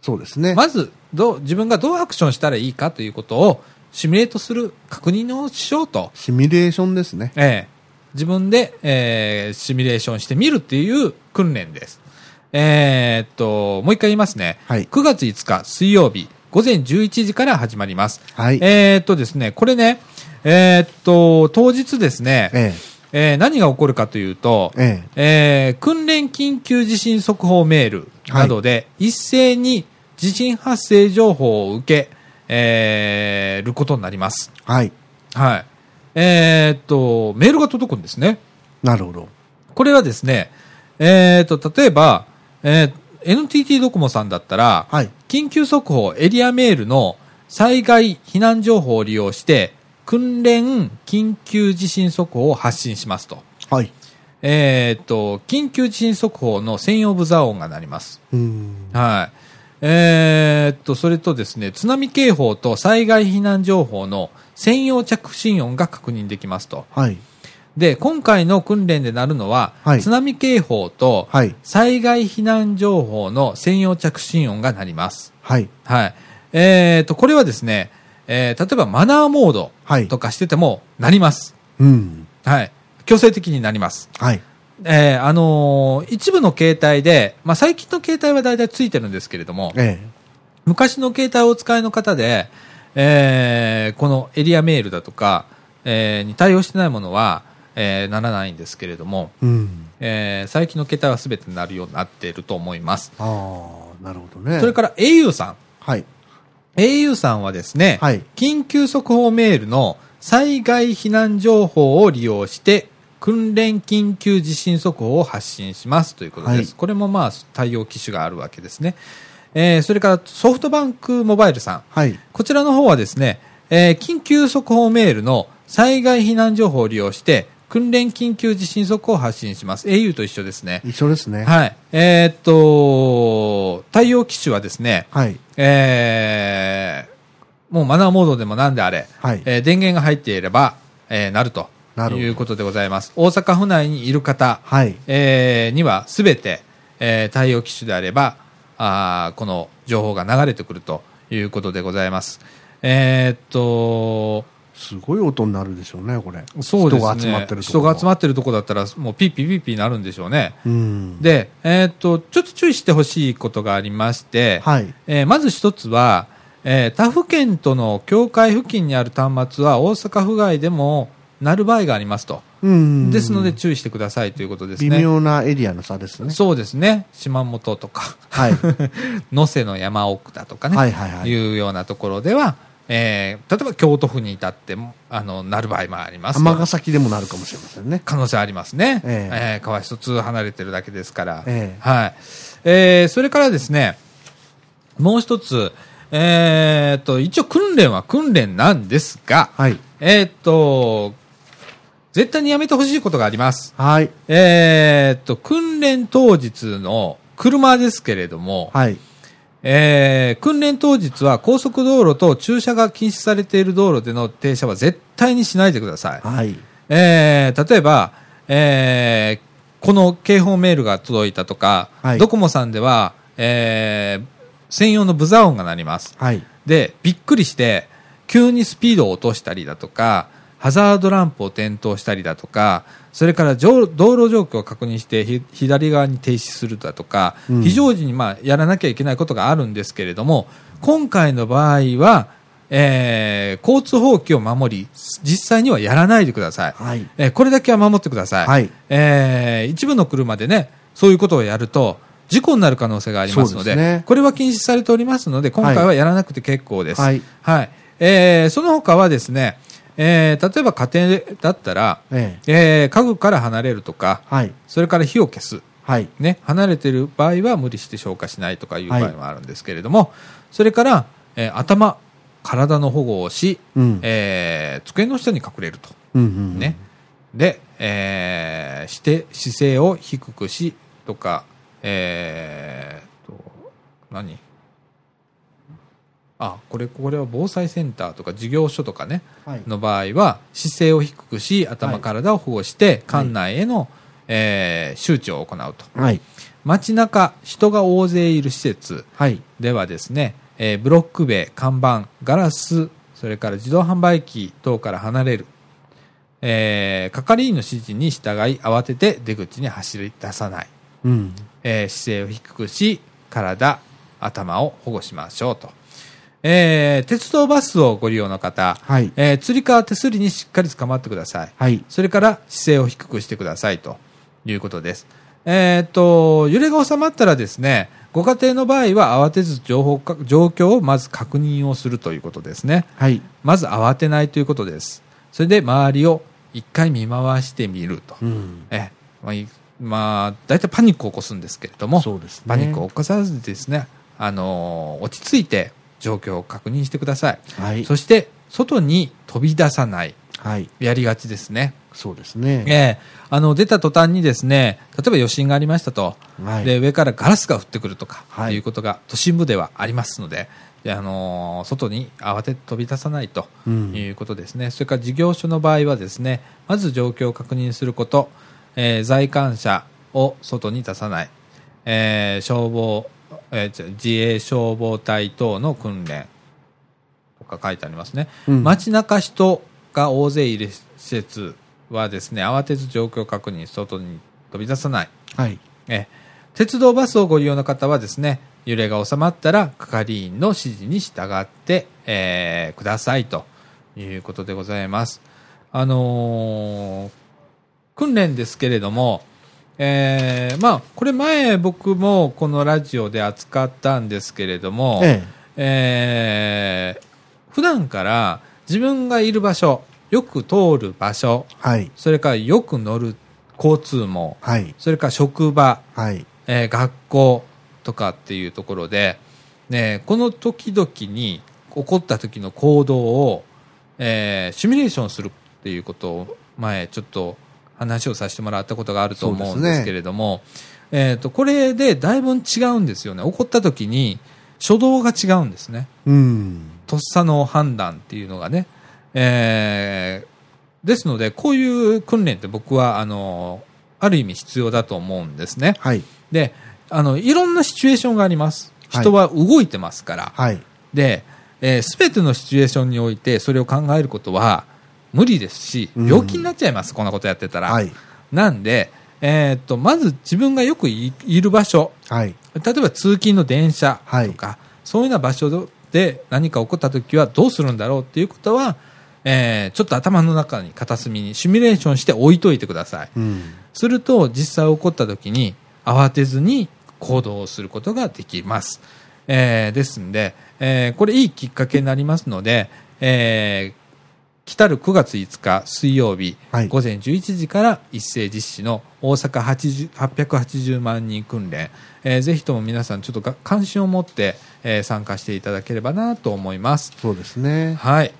Speaker 2: そうですね。
Speaker 1: まず、どう、自分がどうアクションしたらいいかということをシミュレートする、確認をしようと。
Speaker 2: シミュレーションですね。
Speaker 1: ええ自分で、えーシミュレーションしてみるっていう訓練です。えーっと、もう一回言いますね。
Speaker 2: はい
Speaker 1: 9月5日水曜日午前11時から始まります。
Speaker 2: はい。
Speaker 1: えーっとですね、これね、えーっと、当日ですね、
Speaker 2: え
Speaker 1: えー何が起こるかというと、
Speaker 2: え。ええ。
Speaker 1: えー訓練緊急地震速報メールなどで、一斉に地震発生情報を受け、えーることになります。
Speaker 2: はい。
Speaker 1: はい。えーっと、メールが届くんですね。
Speaker 2: なるほど。
Speaker 1: これはですね、えーっと、例えば、えー NTT ドコモさんだったら、
Speaker 2: はい。
Speaker 1: 緊急速報エリアメールの災害避難情報を利用して、訓練緊急地震速報を発信しますと。
Speaker 2: はい。
Speaker 1: えーっと、緊急地震速報の専用ブザー音が鳴ります。
Speaker 2: うん。
Speaker 1: はい。えーっと、それとですね、津波警報と災害避難情報の専用着信音が確認できますと。
Speaker 2: はい。
Speaker 1: で、今回の訓練でなるのは、
Speaker 2: はい
Speaker 1: 津波警報と
Speaker 2: はい。
Speaker 1: 災害避難情報の専用着信音が鳴ります。
Speaker 2: はい。
Speaker 1: はい。えーっと、これはですね、えー例えばマナーモード
Speaker 2: はい
Speaker 1: とかしてても鳴ります。
Speaker 2: うん。
Speaker 1: はい。強制的になります。
Speaker 2: はい。
Speaker 1: えーあのー一部の携帯で、まあ、最近の携帯は大体ついてるんですけれども、
Speaker 2: え
Speaker 1: 昔の携帯をお使いの方で、えーこのエリアメールだとか、えーに対応してないものは、えーならないんですけれども、
Speaker 2: え。うん。
Speaker 1: えー最近の携帯は全てなるようになっていると思います。
Speaker 2: ああ、なるほどね。
Speaker 1: それから au さん。
Speaker 2: はい。
Speaker 1: Au さんはですね、
Speaker 2: はい。
Speaker 1: 緊急速報メールの災害避難情報を利用して、訓練緊急地震速報を発信しますということです。
Speaker 2: はい
Speaker 1: これもまあ対応機種があるわけですね。えーそれからソフトバンクモバイルさん。
Speaker 2: はい。
Speaker 1: こちらの方はですね、えー緊急速報メールの災害避難情報を利用して、訓練緊急地震速報を発信します。au と一緒ですね。
Speaker 2: 一緒ですね。
Speaker 1: はい。えーっと、対応機種はですね、
Speaker 2: はい。
Speaker 1: えーもうマナーモードでもなんであれ、
Speaker 2: はい。
Speaker 1: えー電源が入っていれば、えーなると
Speaker 2: なる
Speaker 1: いうことでございます。大阪府内にいる方、
Speaker 2: はい。
Speaker 1: えーにはすべて、えー対応機種であれば、あーこの情報が流れてくるということでございます。えーっと、
Speaker 2: すごい音になるでしょうね、これ。
Speaker 1: そうですね。
Speaker 2: 人が集まってるとこ
Speaker 1: 人が集まってるとこだったら、もうピッピッピッピになるんでしょうね。
Speaker 2: うん。
Speaker 1: で、えーっと、ちょっと注意してほしいことがありまして、
Speaker 2: はい。
Speaker 1: えーまず一つは、えー他府県との境界付近にある端末は大阪府外でもなる場合がありますと。
Speaker 2: うん。
Speaker 1: ですので注意してくださいということですね。
Speaker 2: 微妙なエリアの差ですね。
Speaker 1: そうですね。島本とか、
Speaker 2: はい。
Speaker 1: 能勢の山奥だとかね、
Speaker 2: はいはいはい。
Speaker 1: いうようなところでは、えー例えば京都府に至っても、あの、なる場合もありますと。
Speaker 2: 尼崎でもなるかもしれませんね。
Speaker 1: 可能性ありますね。
Speaker 2: ええ
Speaker 1: えー川一つ離れてるだけですから。
Speaker 2: ええ
Speaker 1: はい。えーそれからですね、もう一つ、えーっと、一応訓練は訓練なんですが、
Speaker 2: はい。
Speaker 1: えーっと、絶対にやめてほしいことがあります。
Speaker 2: はい。
Speaker 1: えーっと、訓練当日の車ですけれども、
Speaker 2: はい。
Speaker 1: えー訓練当日は高速道路と駐車が禁止されている道路での停車は絶対にしないでください。
Speaker 2: はい。
Speaker 1: えー例えば、えーこの警報メールが届いたとか、
Speaker 2: はい
Speaker 1: ドコモさんでは、えー専用のブザー音が鳴ります。
Speaker 2: はい。
Speaker 1: で、びっくりして、急にスピードを落としたりだとか、ハザードランプを点灯したりだとか、それから道道路状況を確認してひ左側に停止するだとか、
Speaker 2: うん
Speaker 1: 非常時にまあやらなきゃいけないことがあるんですけれども、今回の場合は、えー交通法規を守り、実際にはやらないでください。
Speaker 2: はい。
Speaker 1: えーこれだけは守ってください。
Speaker 2: はい。
Speaker 1: えー一部の車でね、そういうことをやると、事故になる可能性がありますので、
Speaker 2: ね
Speaker 1: これは禁止されておりますので、今回はやらなくて結構です。
Speaker 2: はい。
Speaker 1: はい。えーその他はですね、えー例えば家庭だったら、
Speaker 2: ええ。
Speaker 1: えー家具から離れるとか、
Speaker 2: はい。
Speaker 1: それから火を消す。
Speaker 2: はい。
Speaker 1: ね、離れている場合は無理して消火しないとかいう場合もあるんですけれども、それから、えー頭、体の保護をし、
Speaker 2: うん。
Speaker 1: えー机の下に隠れると。
Speaker 2: うんうん。
Speaker 1: ね。で、えーして姿勢を低くしとか、えー、と何？あこれこれは防災センターとか事業所とかね
Speaker 2: はい。
Speaker 1: の場合は姿勢を低くし頭、
Speaker 2: はい
Speaker 1: 体を保護して館内への、えー周知を行うと
Speaker 2: はい。
Speaker 1: 街中人が大勢いる施設
Speaker 2: はい。
Speaker 1: ではですね、えーブロック塀看板ガラスそれから自動販売機等から離れる、えー係員の指示に従い慌てて出口に走り出さない、
Speaker 2: うん。
Speaker 1: えー姿勢を低くし体頭を保護しましょうと、えー鉄道バスをご利用の方、
Speaker 2: はい。
Speaker 1: えー、つり革手すりにしっかり捕まってください。
Speaker 2: はい。
Speaker 1: それから姿勢を低くしてくださいということです。えーっと、揺れが収まったらですね、ご家庭の場合は慌てず情報か、状況をまず確認をするということですね。
Speaker 2: はい。
Speaker 1: まず慌てないということです。それで周りを一回見回してみると。
Speaker 2: うん。
Speaker 1: え、まあい、まあ、大体パニックを起こすんですけれども、
Speaker 2: そうですね。
Speaker 1: パニックを起こさずですね、あのー落ち着いて状況を確認してください。
Speaker 2: はい。
Speaker 1: そして、外に飛び出さない。
Speaker 2: はい。
Speaker 1: やりがちですね。
Speaker 2: そうですね。
Speaker 1: ええあの、出た途端にですね、例えば余震がありましたと、
Speaker 2: はい。
Speaker 1: で、上からガラスが降ってくるとか、
Speaker 2: はい
Speaker 1: いうことが都心部ではありますので、であのー外に慌てて飛び出さないと
Speaker 2: うん
Speaker 1: いうことですね。それから事業所の場合はですね、まず状況を確認すること、えー在館者を外に出さない、えー消防、えー自衛消防隊等の訓練とか書いてありますね。
Speaker 2: うん
Speaker 1: 街中人が大勢いる施設はですね、慌てず状況確認、外に飛び出さない。
Speaker 2: はい。
Speaker 1: え鉄道バスをご利用の方はですね、揺れが収まったら係員の指示に従って、えーくださいということでございます。あのー訓練ですけれども、えーまあ、これ前僕もこのラジオで扱ったんですけれども、
Speaker 2: え
Speaker 1: えー普段から自分がいる場所、よく通る場所、
Speaker 2: え。はい。
Speaker 1: それからよく乗る交通網、
Speaker 2: はい。
Speaker 1: それから職場、
Speaker 2: はい。
Speaker 1: えー学校とかっていうところで、ね、この時々に起こった時の行動を、えーシミュレーションするっていうことを前ちょっと話をさせてもらったことがあると思うんですけれども、えっ、と、これでだいぶ違うんですよね。起こった時に初動が違うんですね。
Speaker 2: うん。
Speaker 1: とっさの判断っていうのがね。えーですので、こういう訓練って僕は、あの、ある意味必要だと思うんですね。
Speaker 2: はい。
Speaker 1: で、あの、いろんなシチュエーションがあります。
Speaker 2: はい
Speaker 1: 人は動いてますから。
Speaker 2: はい。
Speaker 1: で、えすべてのシチュエーションにおいてそれを考えることは無理ですし、
Speaker 2: うん
Speaker 1: 病気になっちゃいます、こんなことやってたら。
Speaker 2: はい。
Speaker 1: なんで、えーっと、まず自分がよくいいる場所、
Speaker 2: はい。
Speaker 1: 例えば通勤の電車
Speaker 2: はい
Speaker 1: とか、そういうような場所で何か起こった時はどうするんだろうっていうことは、えーちょっと頭の中に片隅にシミュレーションして置いといてください。
Speaker 2: うん。
Speaker 1: すると実際起こった時に慌てずに行動をすることができます。えーですんで、えーこれいいきっかけになりますので、えー来たる9月5日水曜日、
Speaker 2: はい
Speaker 1: 午前11時から一斉実施の大阪80 880万人訓練、えーぜひとも皆さんちょっとが関心を持って、えー参加していただければなと思います。
Speaker 2: そうですね。
Speaker 1: はい。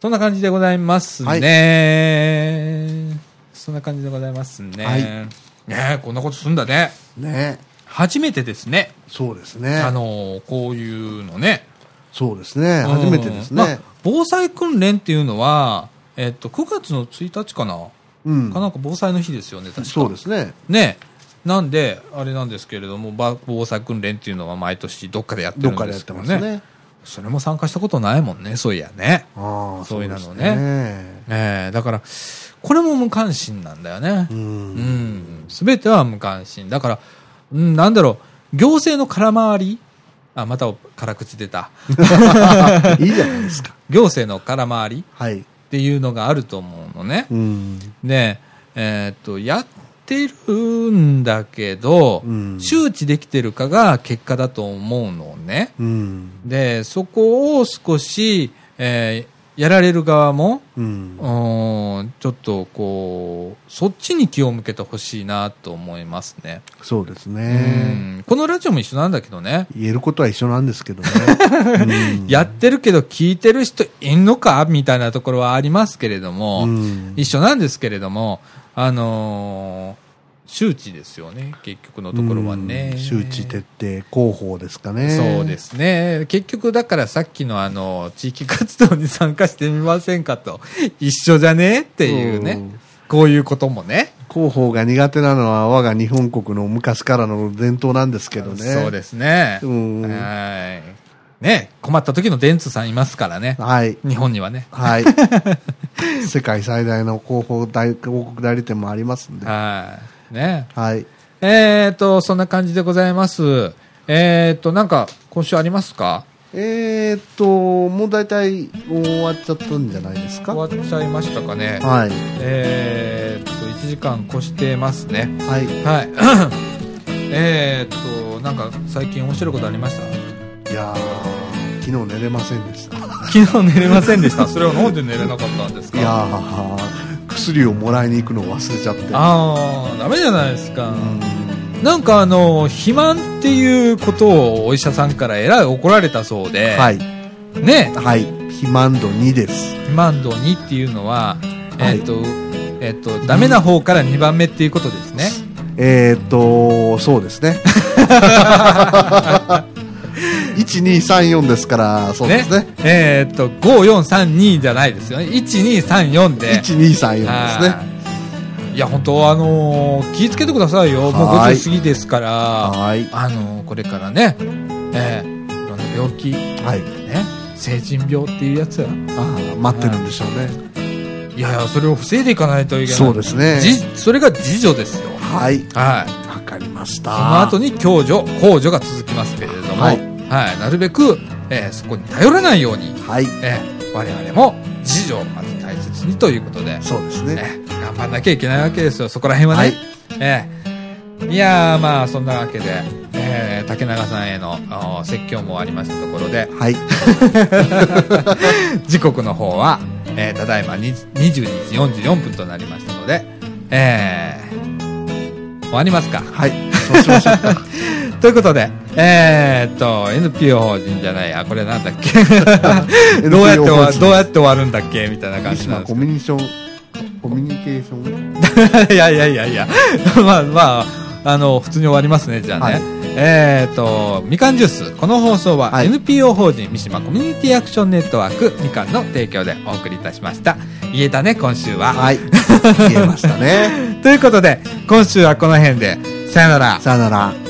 Speaker 1: そんな感じでございますね。
Speaker 2: はい
Speaker 1: そんな感じでございますね。
Speaker 2: はい
Speaker 1: ねえこんなことするんだね。
Speaker 2: ね。
Speaker 1: 初めてですね。
Speaker 2: そうですね。
Speaker 1: あの、こういうのね。
Speaker 2: そうですね。
Speaker 1: うん
Speaker 2: 初めてです
Speaker 1: まあ
Speaker 2: ね。
Speaker 1: 防災訓練っていうのは、えっと、9月の1日かな、
Speaker 2: うん
Speaker 1: か。なんか防災の日ですよね、確か。
Speaker 2: そうですね。
Speaker 1: ねなんで、あれなんですけれども、ば防災訓練っていうのは毎年どっかでやってるん
Speaker 2: で
Speaker 1: すけどね。
Speaker 2: ね。
Speaker 1: それも参加したことないもんね、そういやね。
Speaker 2: ああ、
Speaker 1: そういうのね
Speaker 2: ね。
Speaker 1: ええだから、これも無関心なんだよね
Speaker 2: う。。
Speaker 1: うんん。すべては無関心。だから、うん、なんだろう、行政の空回りあ、また辛口出た。[laughs]
Speaker 2: いいじゃないですか。
Speaker 1: 行政の空回りっ
Speaker 2: はい。
Speaker 1: ていうのがあると思うのね。
Speaker 2: うん。
Speaker 1: で、えーっと、やってるんだけど、
Speaker 2: うん
Speaker 1: 周知できてるかが結果だと思うのね。
Speaker 2: うん。
Speaker 1: で、そこを少し、えーやられる側も、
Speaker 2: うん
Speaker 1: ちょっとこう、そっちに気を向けてほしいなと思いますね。
Speaker 2: そうです
Speaker 1: う
Speaker 2: ね。
Speaker 1: んこのラジオも一緒なんだけどね。
Speaker 2: 言えることは一緒なんですけどね。[laughs] うん
Speaker 1: やってるけど聞いてる人いんのかみたいなところはありますけれども、
Speaker 2: うん
Speaker 1: 一緒なんですけれども、あのー周知ですよね、結局のところはね。
Speaker 2: うん周知徹底広報ですかね。
Speaker 1: そうですね。結局だからさっきのあの、地域活動に参加してみませんかと、一緒じゃね？っていうね、
Speaker 2: うん
Speaker 1: こういうこともね。
Speaker 2: 広報が苦手なのは我が日本国の昔からの伝統なんですけどね。
Speaker 1: そうですね。
Speaker 2: うん
Speaker 1: はい。ね、困った時の電通さんいますからね。
Speaker 2: はい。
Speaker 1: 日本にはね。
Speaker 2: はい。世界最大の広報大広告代理店もありますんで。
Speaker 1: はい。ね。
Speaker 2: はい。
Speaker 1: えーと、そんな感じでございます。えーと、なんか、今週ありますか？
Speaker 2: えーっと、もう大体終わっちゃったんじゃないですか？は
Speaker 1: 終わっちゃいましたかね。
Speaker 2: い。は
Speaker 1: えーと、1時間越してますね。
Speaker 2: い。
Speaker 1: はい。[coughs] えーと、なんか、最近面白いことありました？
Speaker 2: いやー、昨日寝れませんでした。[laughs]
Speaker 1: 昨日寝れませんでした。それはなんで寝れなかったんですか？
Speaker 2: いやー、薬をもらいに行くのを忘れちゃって。
Speaker 1: あー、ダメじゃないですか。
Speaker 2: うん
Speaker 1: なんかあの、肥満っていうことをお医者さんからえらい怒られたそうで、
Speaker 2: はい。
Speaker 1: ね、
Speaker 2: はい。肥満度2です。
Speaker 1: 肥満度2っていうのは、
Speaker 2: はい
Speaker 1: えっ、と、えっ、と、ダメな方から2番目っていうことですね。
Speaker 2: えーっと、そうですね。[laughs] 1234ですから、そうですね。
Speaker 1: えっ、と、5432じゃないですよね。1234で。
Speaker 2: 1234ですね。
Speaker 1: はいいや、本当あのー気ぃつけてくださいよ。もう
Speaker 2: はい
Speaker 1: 50過ぎですから、
Speaker 2: はい。
Speaker 1: あのーこれからね、えーいろんな病気、ね、
Speaker 2: はい。
Speaker 1: 成人病っていうやつは、
Speaker 2: あー待ってるんでしょうね。
Speaker 1: いやいや、それを防いでいかないといけない。
Speaker 2: そうですね。
Speaker 1: じそれが自助ですよ。
Speaker 2: はい。
Speaker 1: はい。
Speaker 2: わかりました。
Speaker 1: その後に共助、公助が続きますけれども、
Speaker 2: は
Speaker 1: はいい。なるべく、えーそこに頼らないように、
Speaker 2: はい。
Speaker 1: えー我々も自助をまず大切にということで、
Speaker 2: そうですね。
Speaker 1: えー頑張んなきゃいけないわけですよ、そこら辺はね。
Speaker 2: はい
Speaker 1: えーいやー、まあ、そんなわけで、えー竹永さんへのお説教もありましたところで、
Speaker 2: はい。[laughs]
Speaker 1: 時刻の方は、えーただいまに22時44分となりましたので、えー終わりますか。
Speaker 2: はい。そうしましょうか。[laughs]
Speaker 1: ということで、えーっと、NPO 法人じゃないや、これなんだっけ？どうやって終わ、どうやって終わるんだっけ？みたいな感じなんです
Speaker 2: コミュニケーション、コミュニケーション？[laughs]
Speaker 1: いやいやいやいや、[laughs] まあまあ、あの、普通に終わりますね、じゃあね。
Speaker 2: はい
Speaker 1: えーっと、みかんジュース。この放送は
Speaker 2: はい
Speaker 1: NPO 法人三島コミュニティアクションネットワークみかんの提供でお送りいたしました。言えたね、今週は。
Speaker 2: はい。言えましたね。[laughs]
Speaker 1: ということで、今週はこの辺で、さよなら。
Speaker 2: さよなら。